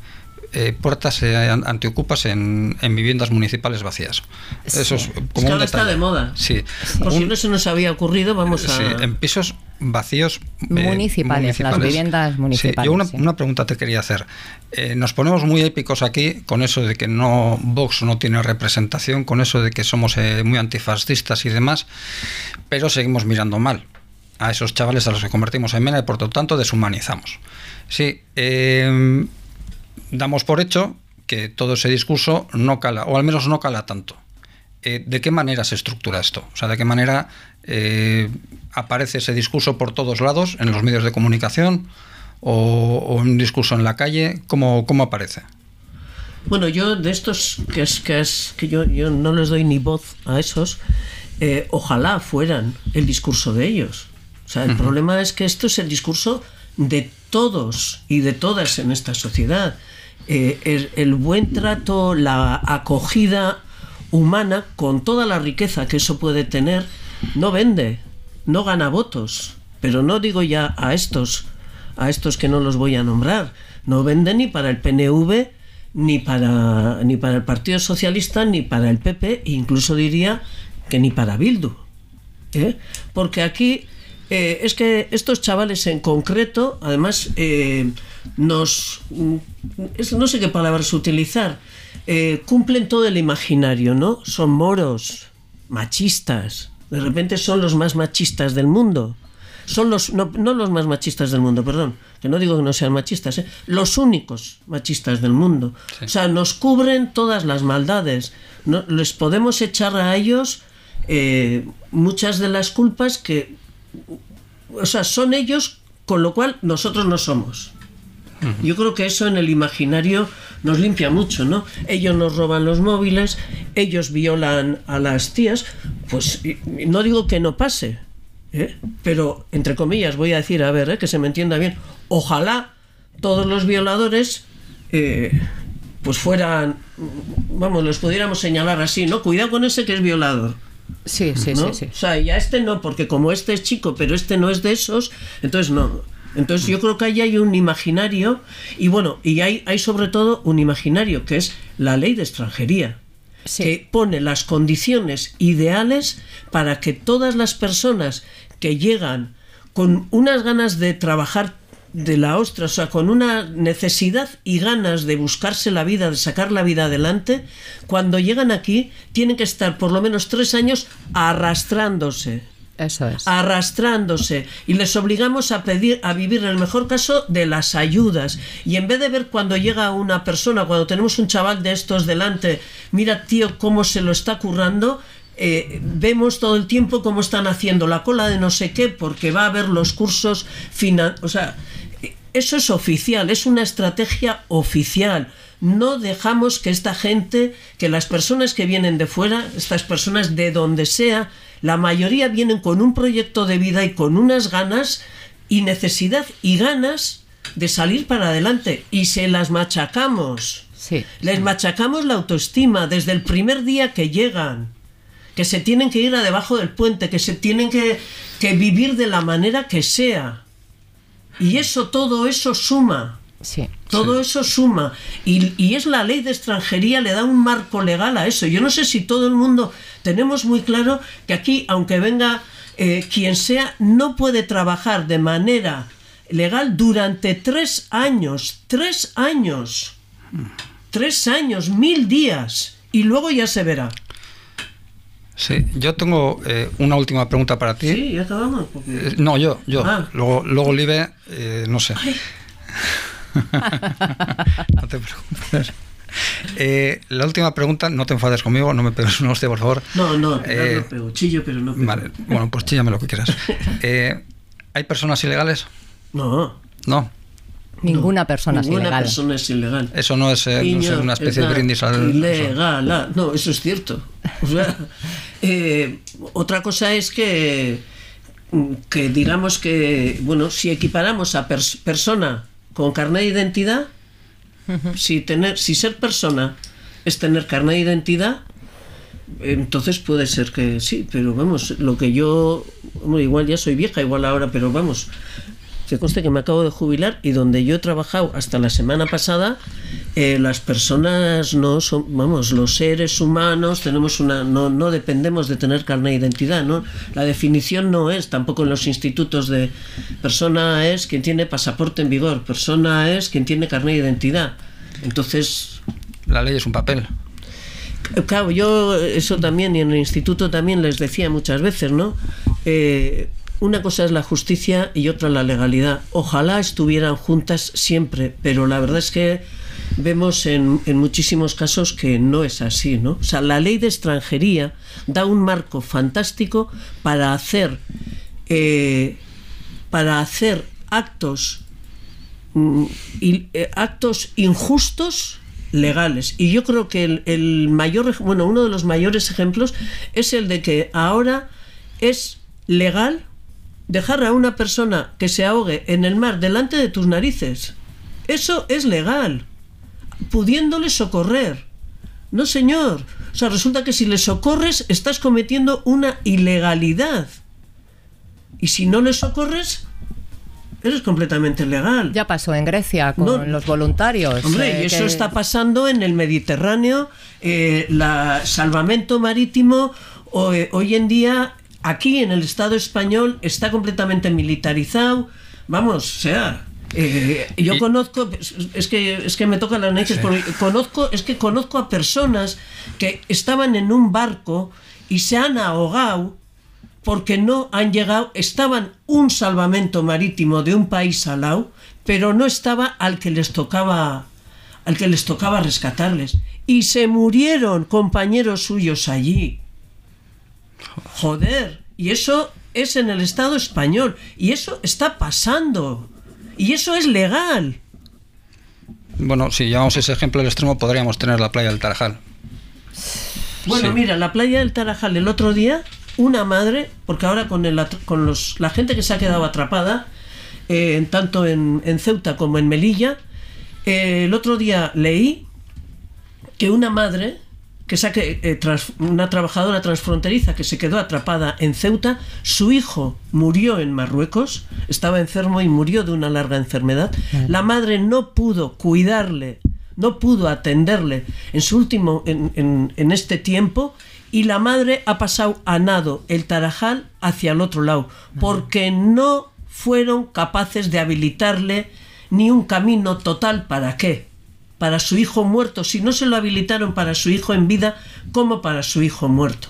eh, puertas eh, an- antiocupas en, en viviendas municipales vacías. Eso es Es como que un ahora está de moda. Sí. Por si no se nos había ocurrido, vamos a... Sí, en pisos vacíos eh, Municipales, las viviendas Sí, municipales, yo una, sí. una pregunta te quería hacer. Eh, nos ponemos muy épicos aquí con eso de que no Vox no tiene representación, con eso de que somos eh, muy antifascistas y demás, pero seguimos mirando mal a esos chavales a los que convertimos en mena y por lo tanto deshumanizamos. Sí, eh, damos por hecho que todo ese discurso no cala, o al menos no cala tanto. ¿De qué manera se estructura esto? O sea, ¿de qué manera aparece ese discurso por todos lados, en los medios de comunicación o, o un discurso en la calle? ¿Cómo, cómo aparece? Bueno, yo de estos que es que es que yo, yo no les doy ni voz a esos, eh, ojalá fueran el discurso de ellos. O sea, el problema es que esto es el discurso de todos y de todas en esta sociedad. Eh, el, el buen trato, la acogida humana, con toda la riqueza que eso puede tener, no vende, no gana votos. Pero no digo ya a estos, a estos que no los voy a nombrar. No vende ni para el PNV, ni para, ni para el Partido Socialista, ni para el PP, e incluso diría que ni para Bildu. ¿eh? Porque aquí eh, es que estos chavales en concreto, además, eh, nos. no sé qué palabras utilizar. eh, cumplen todo el imaginario, ¿no? Son moros, machistas. De repente son los más machistas del mundo. Son los. No, no los más machistas del mundo, perdón. Que no digo que no sean machistas, ¿eh? Los únicos machistas del mundo. O sea, nos cubren todas las maldades. No, les podemos echar a ellos eh, muchas de las culpas que o sea, son ellos, con lo cual nosotros no somos. Yo creo que eso en el imaginario nos limpia mucho, ¿no? Ellos nos roban los móviles, ellos violan a las tías, pues no digo que no pase, ¿eh? pero entre comillas voy a decir, a ver, ¿eh? que se me entienda bien, ojalá todos los violadores eh, pues fueran, vamos, los pudiéramos señalar así, ¿no? Cuidado con ese que es violador. Sí, sí, ¿no? sí, sí. O sea, y a este no, porque como este es chico, pero este no es de esos, entonces no. Entonces yo creo que ahí hay un imaginario, y bueno, y hay, hay sobre todo un imaginario, que es la ley de extranjería, Sí. que pone las condiciones ideales para que todas las personas que llegan con unas ganas de trabajar de la ostra, o sea, con una necesidad y ganas de buscarse la vida, de sacar la vida adelante, cuando llegan aquí tienen que estar por lo menos tres años arrastrándose Eso es. arrastrándose y les obligamos a pedir a vivir en el mejor caso de las ayudas y en vez de ver cuando llega una persona cuando tenemos un chaval de estos delante mira tío cómo se lo está currando eh, vemos todo el tiempo cómo están haciendo la cola de no sé qué porque va a haber los cursos finan o sea eso es oficial, es una estrategia oficial. No dejamos que esta gente, que las personas que vienen de fuera, estas personas de donde sea, la mayoría vienen con un proyecto de vida y con unas ganas y necesidad y ganas de salir para adelante y se las machacamos. Sí. Les machacamos la autoestima desde el primer día que llegan, que se tienen que ir a debajo del puente, que se tienen que, que vivir de la manera que sea. Y eso, todo eso suma. Sí. Todo eso suma. Y, y es la ley de extranjería, le da un marco legal a eso. Yo no sé si todo el mundo tenemos muy claro que aquí, aunque venga eh, quien sea, no puede trabajar de manera legal durante tres años. Tres años. Tres años, mil días. Y luego ya se verá. Sí, yo tengo eh, una última pregunta para ti. Sí, ya acabamos. porque- Eh, no, yo, yo. Ah. Luego, luego Live, eh, no sé. [LAUGHS] no te preocupes. Eh, la última pregunta, no te enfades conmigo, no me pegues una hostia, por favor. No, no, Eh, no pego. Chillo, pero no pego. Vale, bueno, pues chíllame lo que quieras. [LAUGHS] Eh, ¿Hay personas ilegales? No. No. Ninguna persona es Ninguna ilegal. persona es ilegal. Eso no es, eh, no sé, una especie de es brindis al. Ilegal, no, eso es cierto. O sea, [LAUGHS] eh, otra cosa es que, que digamos que, bueno, si equiparamos a pers- persona con carnet de identidad, si, tener, si ser persona es tener carnet de identidad, entonces puede ser que sí, pero vamos, lo que yo, bueno, igual ya soy vieja, igual ahora, pero vamos, que conste que me acabo de jubilar y donde yo he trabajado hasta la semana pasada, eh, las personas no son, vamos, los seres humanos tenemos una, no, no dependemos de tener carne de identidad, ¿no? La definición no es, tampoco en los institutos de persona es quien tiene pasaporte en vigor, persona es quien tiene carne de identidad. Entonces, La ley es un papel. Claro, yo eso también y en el instituto también les decía muchas veces, ¿no? Eh, una cosa es la justicia y otra la legalidad. Ojalá estuvieran juntas siempre, pero la verdad es que vemos en, muchísimos casos que no es así, ¿no? O sea, la ley de extranjería da un marco fantástico para hacer eh, para hacer actos mm, eh, actos injustos legales y yo creo que el, mayor bueno uno de los mayores ejemplos es el de que ahora es legal dejar a una persona que se ahogue en el mar delante de tus narices eso es legal pudiéndole socorrer no señor o sea resulta que si le socorres estás cometiendo una ilegalidad y si no le socorres eres completamente legal Ya pasó en Grecia con No. los voluntarios. Hombre, eh, y eso que- está pasando en el Mediterráneo, eh, la salvamento marítimo hoy en día aquí en el Estado español está completamente militarizado. Vamos, o sea, eh, yo conozco, es- que es que me toca las narices, porque conozco, es que conozco a personas que estaban en un barco y se han ahogado porque no han llegado, estaban un salvamento marítimo de un país al lado, pero no estaba al que les tocaba al que les tocaba rescatarles y se murieron compañeros suyos allí. Joder, y eso es en el Estado español y eso está pasando y eso es legal. Bueno, si llevamos ese ejemplo al extremo, podríamos tener la playa del Tarajal. Bueno, Sí. mira, la playa del Tarajal el otro día, una madre, porque ahora con, el, con los, la gente que se ha quedado atrapada, eh, en- tanto en, en Ceuta como en Melilla, eh, el otro día leí que una madre, que saque, eh, trans- una trabajadora transfronteriza que se quedó atrapada en Ceuta, su hijo murió en Marruecos, estaba enfermo y murió de una larga enfermedad. La madre no pudo cuidarle, no pudo atenderle en su último, en, en- en este tiempo, y la madre ha pasado a nado el Tarajal hacia el otro lado, porque no fueron capaces de habilitarle ni un camino total. Para qué para su hijo muerto, si no se lo habilitaron para su hijo en vida, como para su hijo muerto.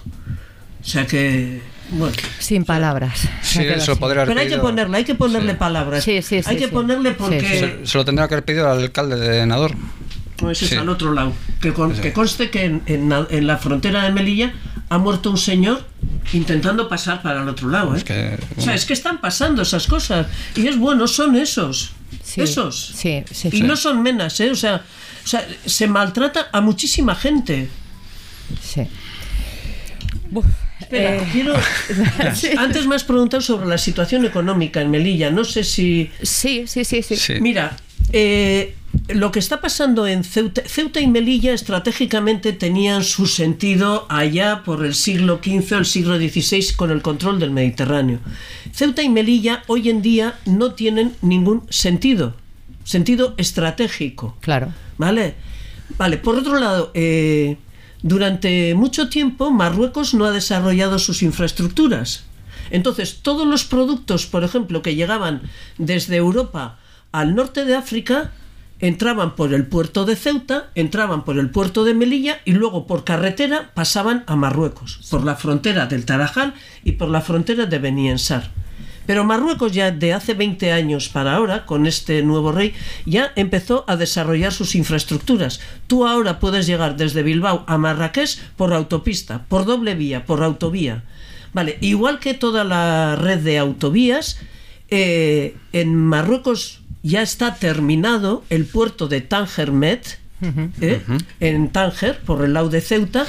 O sea que, bueno. Sin palabras. Sí, eso Pero hay que ponerle, hay que ponerle Sí. palabras. Sí, sí, sí, hay que sí. ponerle porque sí. Se, se lo tendrá que haber pedido al alcalde de Nador. no, ese Sí. es al otro lado. Que, con- que conste que en, en la- en la frontera de Melilla ha muerto un señor intentando pasar para el otro lado. ¿eh? Es que, O sea, es que están pasando esas cosas. Y es bueno, son esos. Sí, Esos. sí, sí, y no son menas, ¿eh? O sea, o sea, se maltrata a muchísima gente. Sí. Espera, Eh, quiero. [LAUGHS] Antes me has preguntado sobre la situación económica en Melilla. No sé si. Sí, sí, sí, sí. sí. Mira, eh, lo que está pasando en Ceuta, Ceuta y Melilla estratégicamente tenían su sentido allá por el siglo XV o el siglo XVI con el control del Mediterráneo. Ceuta y Melilla hoy en día no tienen ningún sentido, sentido estratégico. Claro. ¿Vale? Vale, por otro lado, eh, durante mucho tiempo Marruecos no ha desarrollado sus infraestructuras. Entonces, todos los productos, por ejemplo, que llegaban desde Europa al norte de África, entraban por el puerto de Ceuta, entraban por el puerto de Melilla y luego por carretera pasaban a Marruecos, por la frontera del Tarajal y por la frontera de Beni Ensar. Pero Marruecos ya de hace 20 años para ahora, con este nuevo rey, ya empezó a desarrollar sus infraestructuras. Tú ahora puedes llegar desde Bilbao a Marrakech por autopista, por doble vía, por autovía. Vale, igual que toda la red de autovías, eh, en Marruecos ya está terminado el puerto de Tánger Met, ¿eh? en Tánger, por el lado de Ceuta,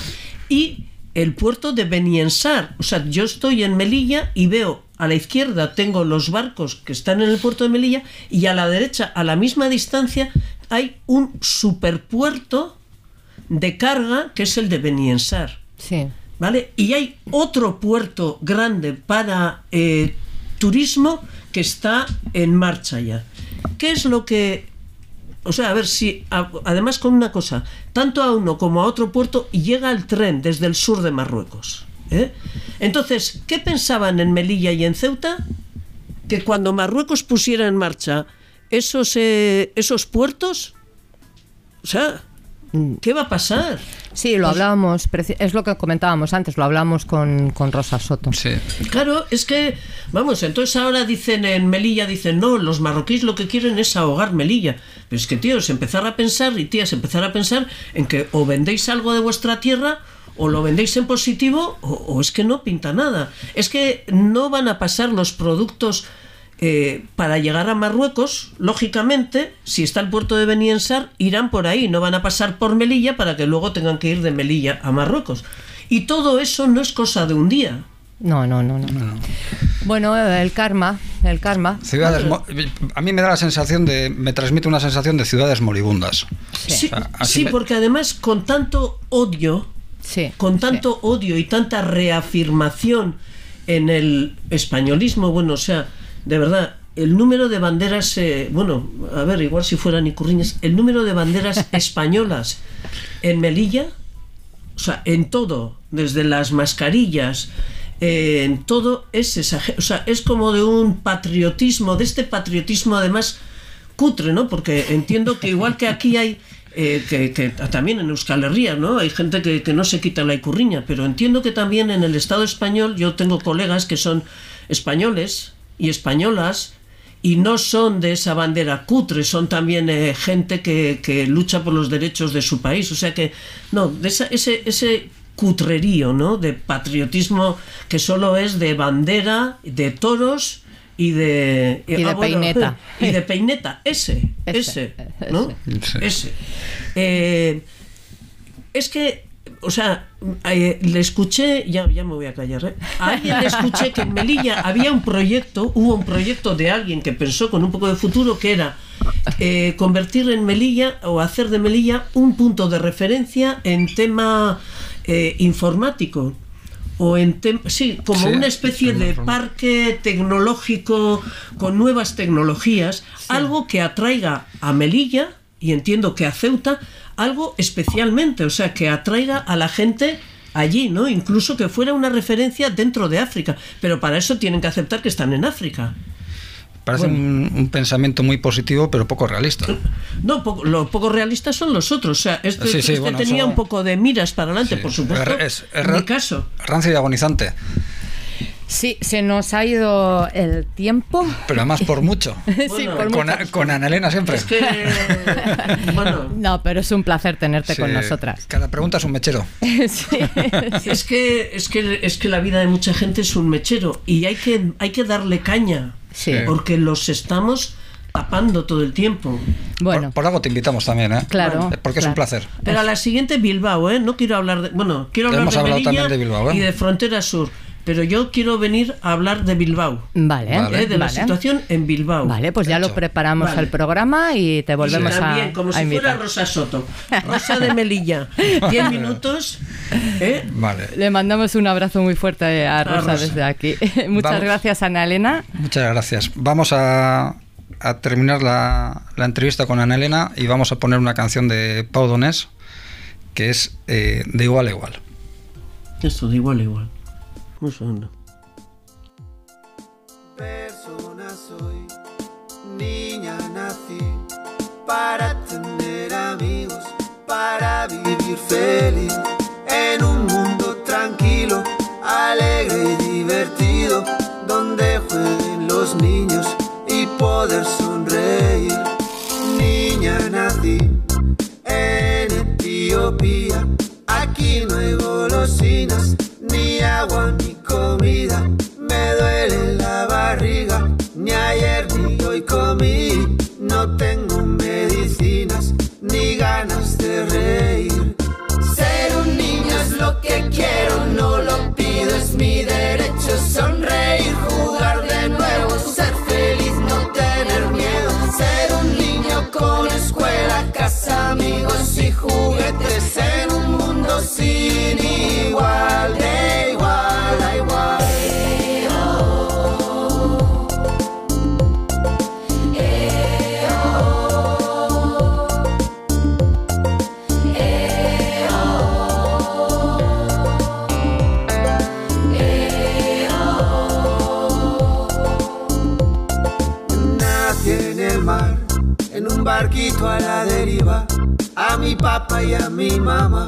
y el puerto de Beniensar. O sea, yo estoy en Melilla y veo a la izquierda tengo los barcos que están en el puerto de Melilla y a la derecha, a la misma distancia, hay un superpuerto de carga que es el de Beniensar. Sí. ¿Vale? Y hay otro puerto grande para eh, turismo que está en marcha ya. ¿Qué es lo que o sea, a ver si, además con una cosa, tanto a uno como a otro puerto llega el tren desde el sur de Marruecos. ¿eh? Entonces, ¿qué pensaban en Melilla y en Ceuta? Que cuando Marruecos pusiera en marcha esos, eh, esos puertos, o sea, ¿qué va a pasar? Sí, lo hablábamos, preci- es lo que comentábamos antes, lo hablábamos con, con Rosa Soto. Sí. Claro, es que, vamos, entonces ahora dicen en Melilla, dicen, no, los marroquíes lo que quieren es ahogar Melilla. Pero es que, tíos, empezar a pensar, y tías, empezar a pensar en que o vendéis algo de vuestra tierra, o lo vendéis en positivo, o, o es que no pinta nada. Es que no van a pasar los productos eh, para llegar a Marruecos, lógicamente, si está el puerto de Beniensar, irán por ahí, no van a pasar por Melilla para que luego tengan que ir de Melilla a Marruecos. Y todo eso no es cosa de un día. No, no, no, no. Bueno, eh, el karma, el karma. Ciudades a mí me da la sensación de, me transmite una sensación de ciudades moribundas. Sí, O sea, así sí, me- porque además con tanto odio, Sí. con tanto odio y tanta reafirmación en el españolismo, bueno, o sea, de verdad, el número de banderas, eh, bueno, a ver, igual si fueran icurriñas, el número de banderas [LAUGHS] españolas en Melilla, o sea, en todo, desde las mascarillas, eh, en todo es exager- o sea, es como de un patriotismo, de este patriotismo además cutre, ¿no? Porque entiendo que igual que aquí hay eh, que, que también en Euskal Herria, ¿no? Hay gente que, que no se quita la icurriña, pero entiendo que también en el Estado español yo tengo colegas que son españoles y españolas y no son de esa bandera cutre, son también eh, gente que, que lucha por los derechos de su país. O sea que, no, de esa- ese, ese cutrerío, ¿no? De patriotismo que solo es de bandera, de toros y de... Y de ah, bueno, peineta. [LAUGHS] Y de peineta, ese, Ese, ese, ¿no? ese. Ese. Eh, es que, o sea, eh, le escuché, ya, ya me voy a callar, ¿eh? A alguien le escuché que en Melilla había un proyecto, hubo un proyecto de alguien que pensó con un poco de futuro que era eh, convertir en Melilla o hacer de Melilla un punto de referencia en tema eh, informático. O en sí, como Sí, una especie de parque tecnológico con nuevas tecnologías, algo que atraiga a Melilla y entiendo que a Ceuta algo especialmente, o sea, que atraiga a la gente allí, ¿no? Incluso que fuera una referencia dentro de África, pero para eso tienen que aceptar que están en África. Parece un, un pensamiento muy positivo, pero poco realista. No, poco- lo poco realistas son los otros, o sea, este, Sí, sí, este bueno, tenía un poco de miras para adelante, Sí. por supuesto. Es- es en mi caso. Rancio y agonizante, Sí, se nos ha ido el tiempo. pero además por mucho. [LAUGHS] sí, Bueno, por Con, mucho. con Ana Elena siempre. Es que, bueno, No, pero es un placer tenerte Sí, con nosotras. Cada pregunta es un mechero. [LAUGHS] Sí. Es que, es que es que la vida de mucha gente es un mechero y hay que, hay que darle caña. Sí. Porque los estamos tapando todo el tiempo. Bueno, Por, por algo te invitamos también, ¿eh? Claro, Porque es un placer. Pero a la siguiente Bilbao, ¿eh? No quiero hablar de. Bueno, quiero hablar Hemos de hablado Melilla también de Bilbao, ¿eh? y de Frontera Sur. Pero yo quiero venir a hablar de Bilbao. vale. ¿eh? De la vale. situación en Bilbao. Vale, pues ya lo preparamos Vale. el programa y te Y volvemos también, a, como a si fuera invitar. Rosa Soto. Rosa de Melilla. [LAUGHS] Diez minutos. ¿eh? Vale. Le mandamos un abrazo muy fuerte a Rosa, Rosa. desde aquí. [LAUGHS] Muchas Vamos. gracias, Ana Elena. Muchas gracias. Vamos a, a terminar la, la entrevista con Ana Elena y vamos a poner una canción de Pau Donés que es eh, de igual a igual. Esto de igual a igual. Segundo. persona soy, niña nací para tener amigos, para vivir feliz en un mundo tranquilo, alegre y divertido, donde jueguen los niños y poder sonreír. Niña nací en Etiopía, aquí no hay golosinas, ni agua ni comida, me duele la barriga, ni ayer ni hoy comí, no tengo medicinas, ni ganas de reír. Ser un niño es lo que quiero, no lo pido, es mi derecho, sonreír, jugar de nuevo, ser feliz, no tener miedo, ser un niño con escuela, casa, amigos y juguetes. En un mundo sin igual. A mi papá y a mi mamá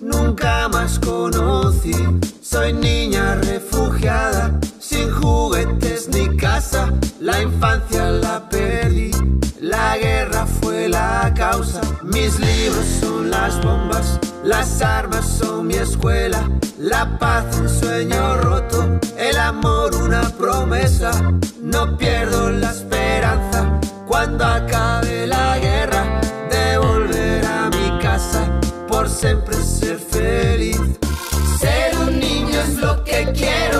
nunca más conocí. Soy niña refugiada, sin juguetes ni casa. La infancia la perdí, la guerra fue la causa. Mis libros son las bombas, las armas son mi escuela. La paz un sueño roto, el amor una promesa. No pierdo la esperanza cuando acabe la guerra siempre ser feliz. Ser un niño es lo que quiero,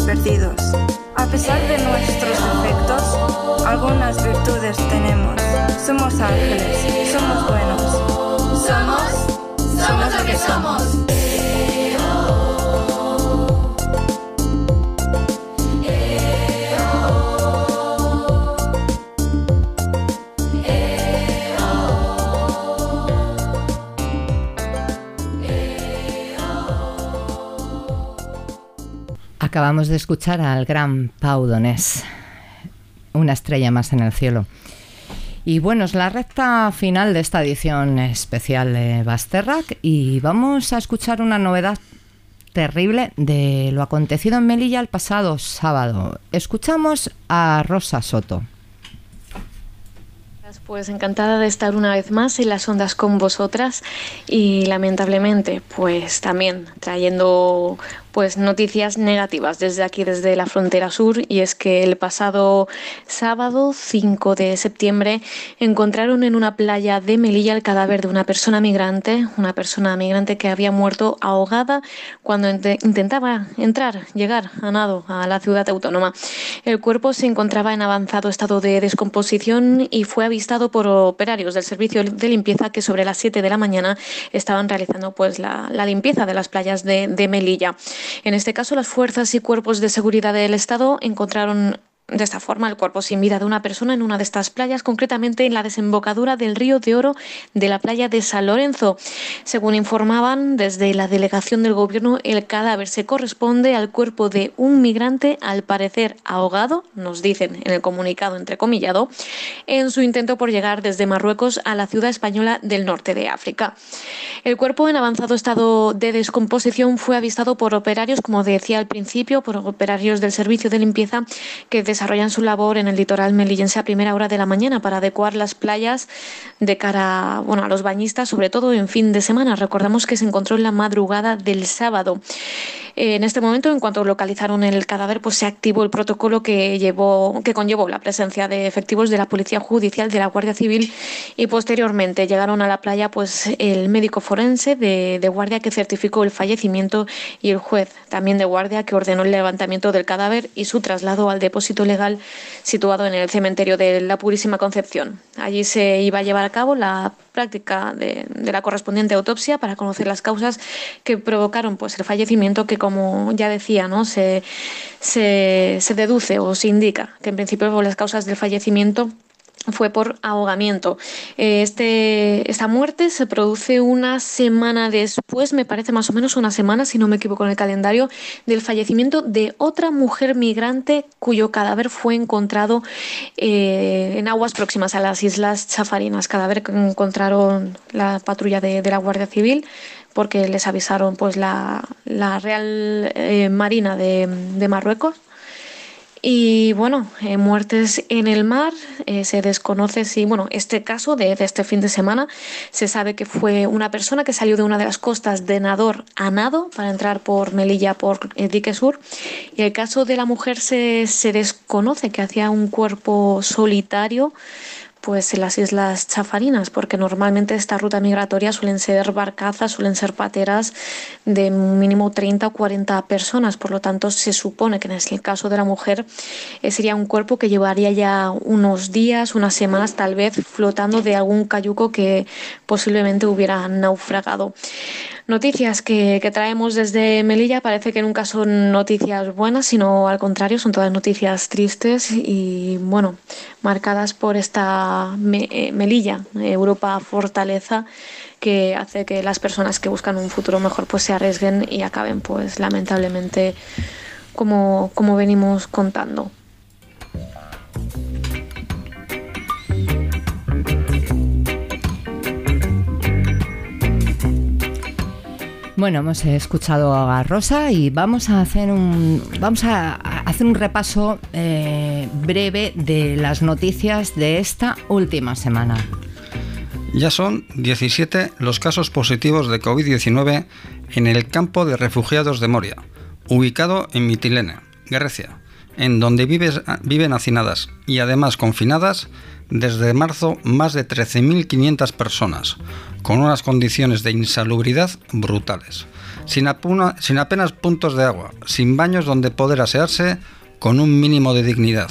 perdidos. A pesar de nuestros defectos, algunas virtudes tenemos. Somos ángeles, somos buenos. Somos, somos lo que somos. Acabamos de escuchar al gran Pau Donés, una estrella más en el cielo. Y bueno, es la recta final de esta edición especial de Basterrac y vamos a escuchar una novedad terrible de lo acontecido en Melilla el pasado sábado. Escuchamos a Rosa Soto. Pues encantada de estar una vez más en las ondas con vosotras y lamentablemente pues también trayendo pues noticias negativas desde aquí desde la frontera sur y es que el pasado sábado 5 de septiembre encontraron en una playa de Melilla el cadáver de una persona migrante, una persona migrante que había muerto ahogada cuando int- intentaba entrar, llegar a nado a la ciudad autónoma. El cuerpo se encontraba en avanzado estado de descomposición y fue avistado por operarios del servicio de limpieza que sobre las 7 de la mañana estaban realizando pues la, limpieza de las playas de Melilla. En este caso, las fuerzas y cuerpos de seguridad del Estado encontraron de esta forma el cuerpo sin vida de una persona en una de estas playas, concretamente en la desembocadura del río de Oro de la playa de San Lorenzo. Según informaban desde la delegación del gobierno, el cadáver se corresponde al cuerpo de un migrante, al parecer ahogado, nos dicen en el comunicado entrecomillado, en su intento por llegar desde Marruecos a la ciudad española del norte de África. El cuerpo en avanzado estado de descomposición fue avistado por operarios, como decía al principio, por operarios del servicio de limpieza que desarrollan su labor en el litoral melillense a primera hora de la mañana para adecuar las playas de cara bueno, a los bañistas, sobre todo en fin de semana. Recordamos que se encontró en la madrugada del sábado. Eh, En este momento, en cuanto localizaron el cadáver, pues se activó el protocolo que llevó, que conllevó la presencia de efectivos de la Policía Judicial, de la Guardia Civil y posteriormente llegaron a la playa pues el médico forense de, de guardia que certificó el fallecimiento y el juez también de guardia que ordenó el levantamiento del cadáver y su traslado al depósito legal situado en el cementerio de la Purísima Concepción. Allí se iba a llevar a cabo la práctica de, la correspondiente autopsia para conocer las causas que provocaron pues el fallecimiento que como ya decía no se, se, se deduce o se indica que en principio las causas del fallecimiento fue por ahogamiento. Eh, Este, esta muerte se produce una semana después, me parece más o menos una semana, si no me equivoco en el calendario, del fallecimiento de otra mujer migrante cuyo cadáver fue encontrado eh, en aguas próximas a las Islas Chafarinas. Cadáver que encontraron la patrulla de, la Guardia Civil porque les avisaron pues la, Real eh, Marina de Marruecos y bueno, eh, muertes en el mar, eh, se desconoce si, bueno, este caso de, este fin de semana, se sabe que fue una persona que salió de una de las costas de Nador a Nado para entrar por Melilla, por eh, Dique Sur. Y el caso de la mujer se, se desconoce que hacía un cuerpo solitario pues en las islas Chafarinas, porque normalmente esta ruta migratoria suelen ser barcazas, suelen ser pateras de mínimo 30 o 40 personas, por lo tanto se supone que en el caso de la mujer eh, sería un cuerpo que llevaría ya unos días, unas semanas tal vez flotando de algún cayuco que posiblemente hubiera naufragado. Noticias que, traemos desde Melilla parece que nunca son noticias buenas, sino al contrario, son todas noticias tristes y, bueno, marcadas por esta eh, Melilla, Europa Fortaleza, que hace que las personas que buscan un futuro mejor pues se arriesguen y acaben pues lamentablemente como, como venimos contando. Bueno, hemos escuchado a Rosa y vamos a hacer un, vamos a hacer un repaso eh, breve de las noticias de esta última semana. Ya son 17 los casos positivos de COVID-19 en el campo de refugiados de Moria, ubicado en Mitilene, Grecia, en donde viven hacinadas y además confinadas desde marzo más de 13.500 personas, con unas condiciones de insalubridad brutales, sin, apenas puntos de agua, sin baños donde poder asearse con un mínimo de dignidad,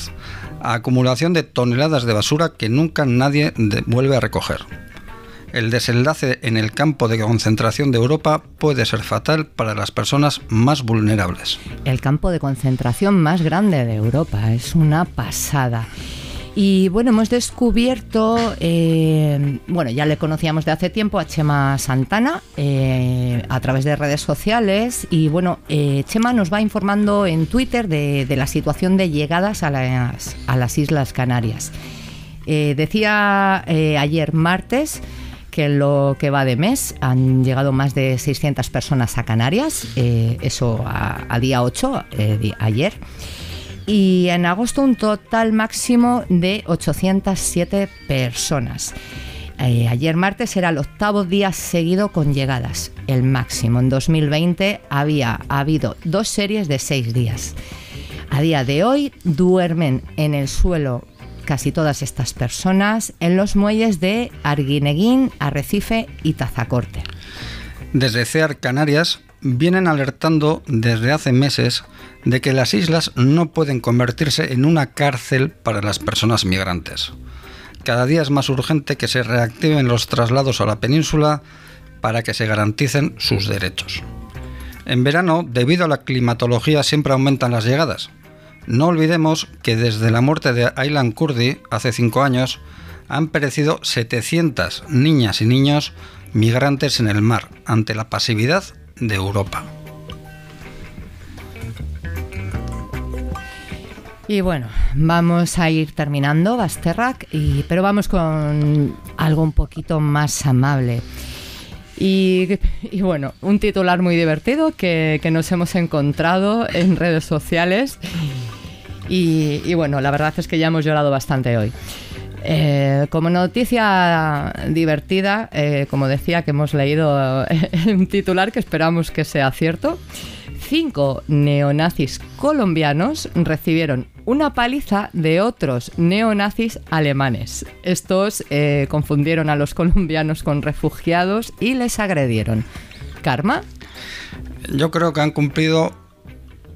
acumulación de toneladas de basura que nunca nadie vuelve a recoger. El desenlace en el campo de concentración de Europa puede ser fatal para las personas más vulnerables. El campo de concentración más grande de Europa es una pasada. Y bueno, hemos descubierto, eh, bueno, ya le conocíamos de hace tiempo a Chema Santana eh, a través de redes sociales y bueno, eh, Chema nos va informando en Twitter de, la situación de llegadas a las, a las Islas Canarias. decía ayer martes que lo que va de mes han llegado más de 600 personas a Canarias, eso a, día 8, ayer y en agosto un total máximo de 807 personas. Eh, ayer martes era el octavo día seguido con llegadas, el máximo. En 2020 había habido dos series de seis días. A día de hoy duermen en el suelo casi todas estas personas en los muelles de Arguineguín, Arrecife y Tazacorte. Desde CEAR Canarias vienen alertando desde hace meses de que las islas no pueden convertirse en una cárcel para las personas migrantes. Cada día es más urgente que se reactiven los traslados a la península para que se garanticen sus derechos. En verano, debido a la climatología, siempre aumentan las llegadas. No olvidemos que desde la muerte de Aylan Kurdi hace cinco años, han perecido 700 niñas y niños migrantes en el mar ante la pasividad de Europa. Y bueno, vamos a ir terminando Basterrac, y, pero vamos con algo un poquito más amable. Y, bueno, un titular muy divertido que, nos hemos encontrado en redes sociales. Y, bueno, la verdad es que ya hemos llorado bastante hoy. Eh, como noticia divertida, eh, como decía, que hemos leído [LAUGHS] un titular que esperamos que sea cierto. Cinco neonazis colombianos recibieron una paliza de otros neonazis alemanes. Estos eh, confundieron a los colombianos con refugiados y les agredieron. ¿Karma? Yo creo que han cumplido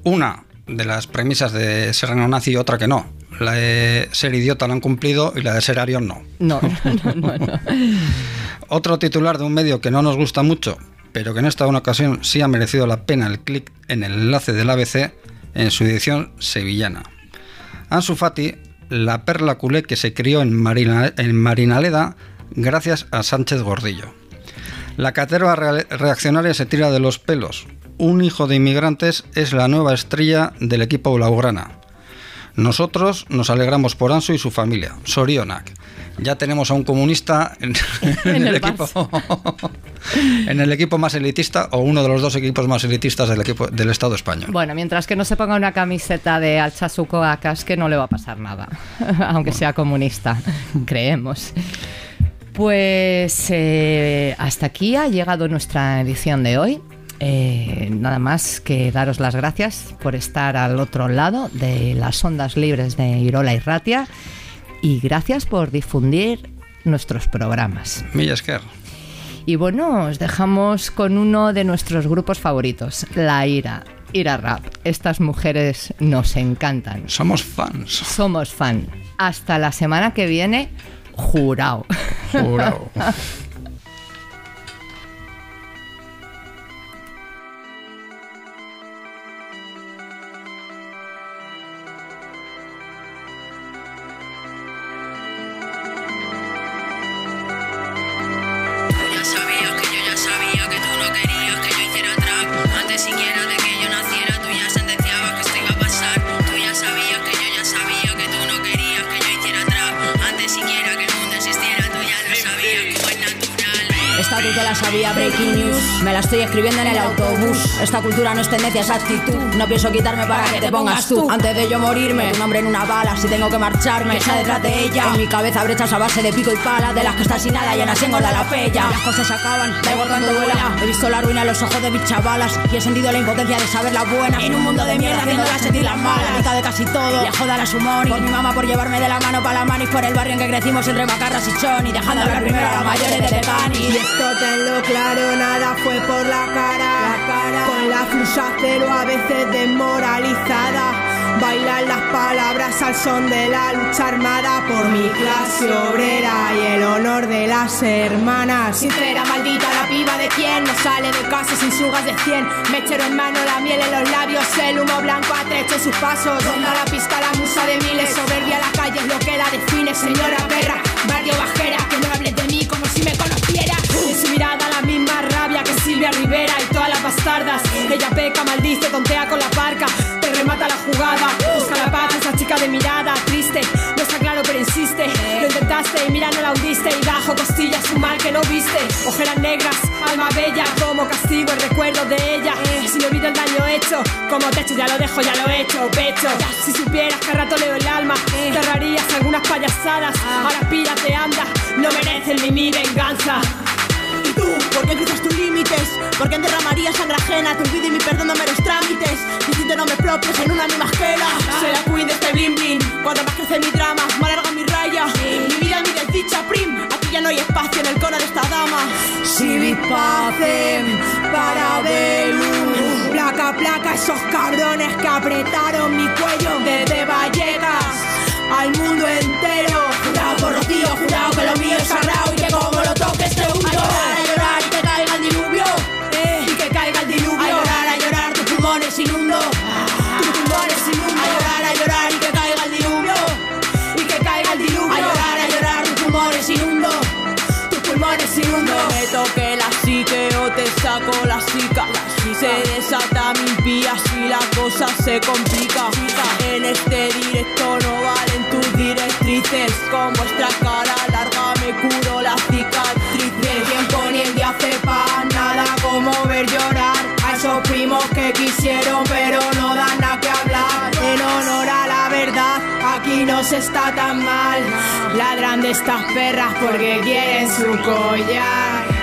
una de las premisas de ser neonazi y otra que no. La de ser idiota la han cumplido y la de ser arión no. No, no, no, no. [LAUGHS] Otro titular de un medio que no nos gusta mucho, pero que en esta ocasión sí ha merecido la pena el clic en el enlace del ABC en su edición sevillana. Ansu Fati, la perla culé que se crió en, en Marinaleda gracias a Sánchez Gordillo. La caterva reaccionaria se tira de los pelos. Un hijo de inmigrantes es la nueva estrella del equipo blaugrana. Nosotros nos alegramos por Ansu y su familia. Sorionak. Ya tenemos a un comunista en, [LAUGHS] el, equipo, [LAUGHS] en el equipo más elitista o uno de los dos equipos más elitistas del equipo del Estado español. Bueno, mientras que no se ponga una camiseta de Alchasuco a que no le va a pasar nada, [LAUGHS] aunque sea comunista, creemos. Pues eh, hasta aquí ha llegado nuestra edición de hoy. Eh, nada más que daros las gracias por estar al otro lado de las ondas libres de Irola y Ratia y gracias por difundir nuestros programas. Millasker. Y bueno, os dejamos con uno de nuestros grupos favoritos, La Ira. Ira Rap. Estas mujeres nos encantan. Somos fans. Somos fan. Hasta la semana que viene, jurado. Jurado. [LAUGHS] tú te la sabía, breaking news. Me la estoy escribiendo en el autobús. Esta cultura no es tendencia, es actitud. No pienso quitarme para que te pongas tú. Antes de yo morirme, tu nombre en una bala. Si tengo que marcharme, que sea detrás de ella. En mi cabeza brechas a base de pico y pala. De las que están sin nada, llenas engorda la pella. Las cosas se acaban, da igual cuánto duela. He visto la ruina en los ojos de mis chavalas. Y he sentido la impotencia de saber la buena. En un mundo de mierda, haciéndolas sentir las malas. La de casi todo. Y a joda la sumón. Por mi mamá, por llevarme de la mano para la mano. Y por el barrio en que crecimos entre macarras y chon. Y dejando hablar primero a las mayores de Tecani. Y esto tenlo claro, nada fue por la cara. Con la flusa cero a veces desmoralizada. Bailan las palabras al son de la lucha armada por mi clase obrera y el honor de las hermanas. Sincera, maldita la piba de quien no sale de casa sin sugas de 100. Mechero en mano, la miel en los labios, el humo blanco atrecho sus pasos. Ronda la pista, la musa de miles, soberbia la calle es lo que la define, señora perra. Barrio bajera, que no hables su mirada la misma rabia que Silvia Rivera y todas las bastardas. Ella peca, maldice, tontea con la parca, te remata la jugada. Busca la paz, esa chica de mirada triste. No está claro, pero insiste. Lo intentaste y mira, no la hundiste. Y bajo costillas un mal que no viste. Ojeras negras, alma bella, como castigo el recuerdo de ella. Si no olvido el daño hecho, como techo ya lo dejo, ya lo he hecho, pecho. Si supieras que rato leo el alma, te ahorrarías algunas payasadas. Ahora pírate, anda, no merecen ni mi venganza. ¿Y tú? ¿Por qué cruzas tus límites? ¿Por qué derramarías sangre ajena? Tu olvido y mi perdón no meros trámites. Diciendo nombres propios en una misma esquela Soy la queen de este bling bling. Cuando más crece mi drama, más larga mi raya. Mi vida, mi desdicha, prim. Aquí ya no hay espacio en el cono de esta dama. Si pacem para velum Placa, placa, esos cabrones que apretaron mi cuello Desde Vallecas al mundo entero. Jurado por Rocío, jurado que lo mío es sagrado Y que como lo toques te hundo complica. En este directo no valen tus directrices. Con vuestra cara larga me curo las cicatrices tiempo ni el día hace pa' nada como ver llorar A esos primos que quisieron pero no dan nada que hablar. En honor a la verdad aquí no se está tan mal. Ladran de estas perras porque quieren su collar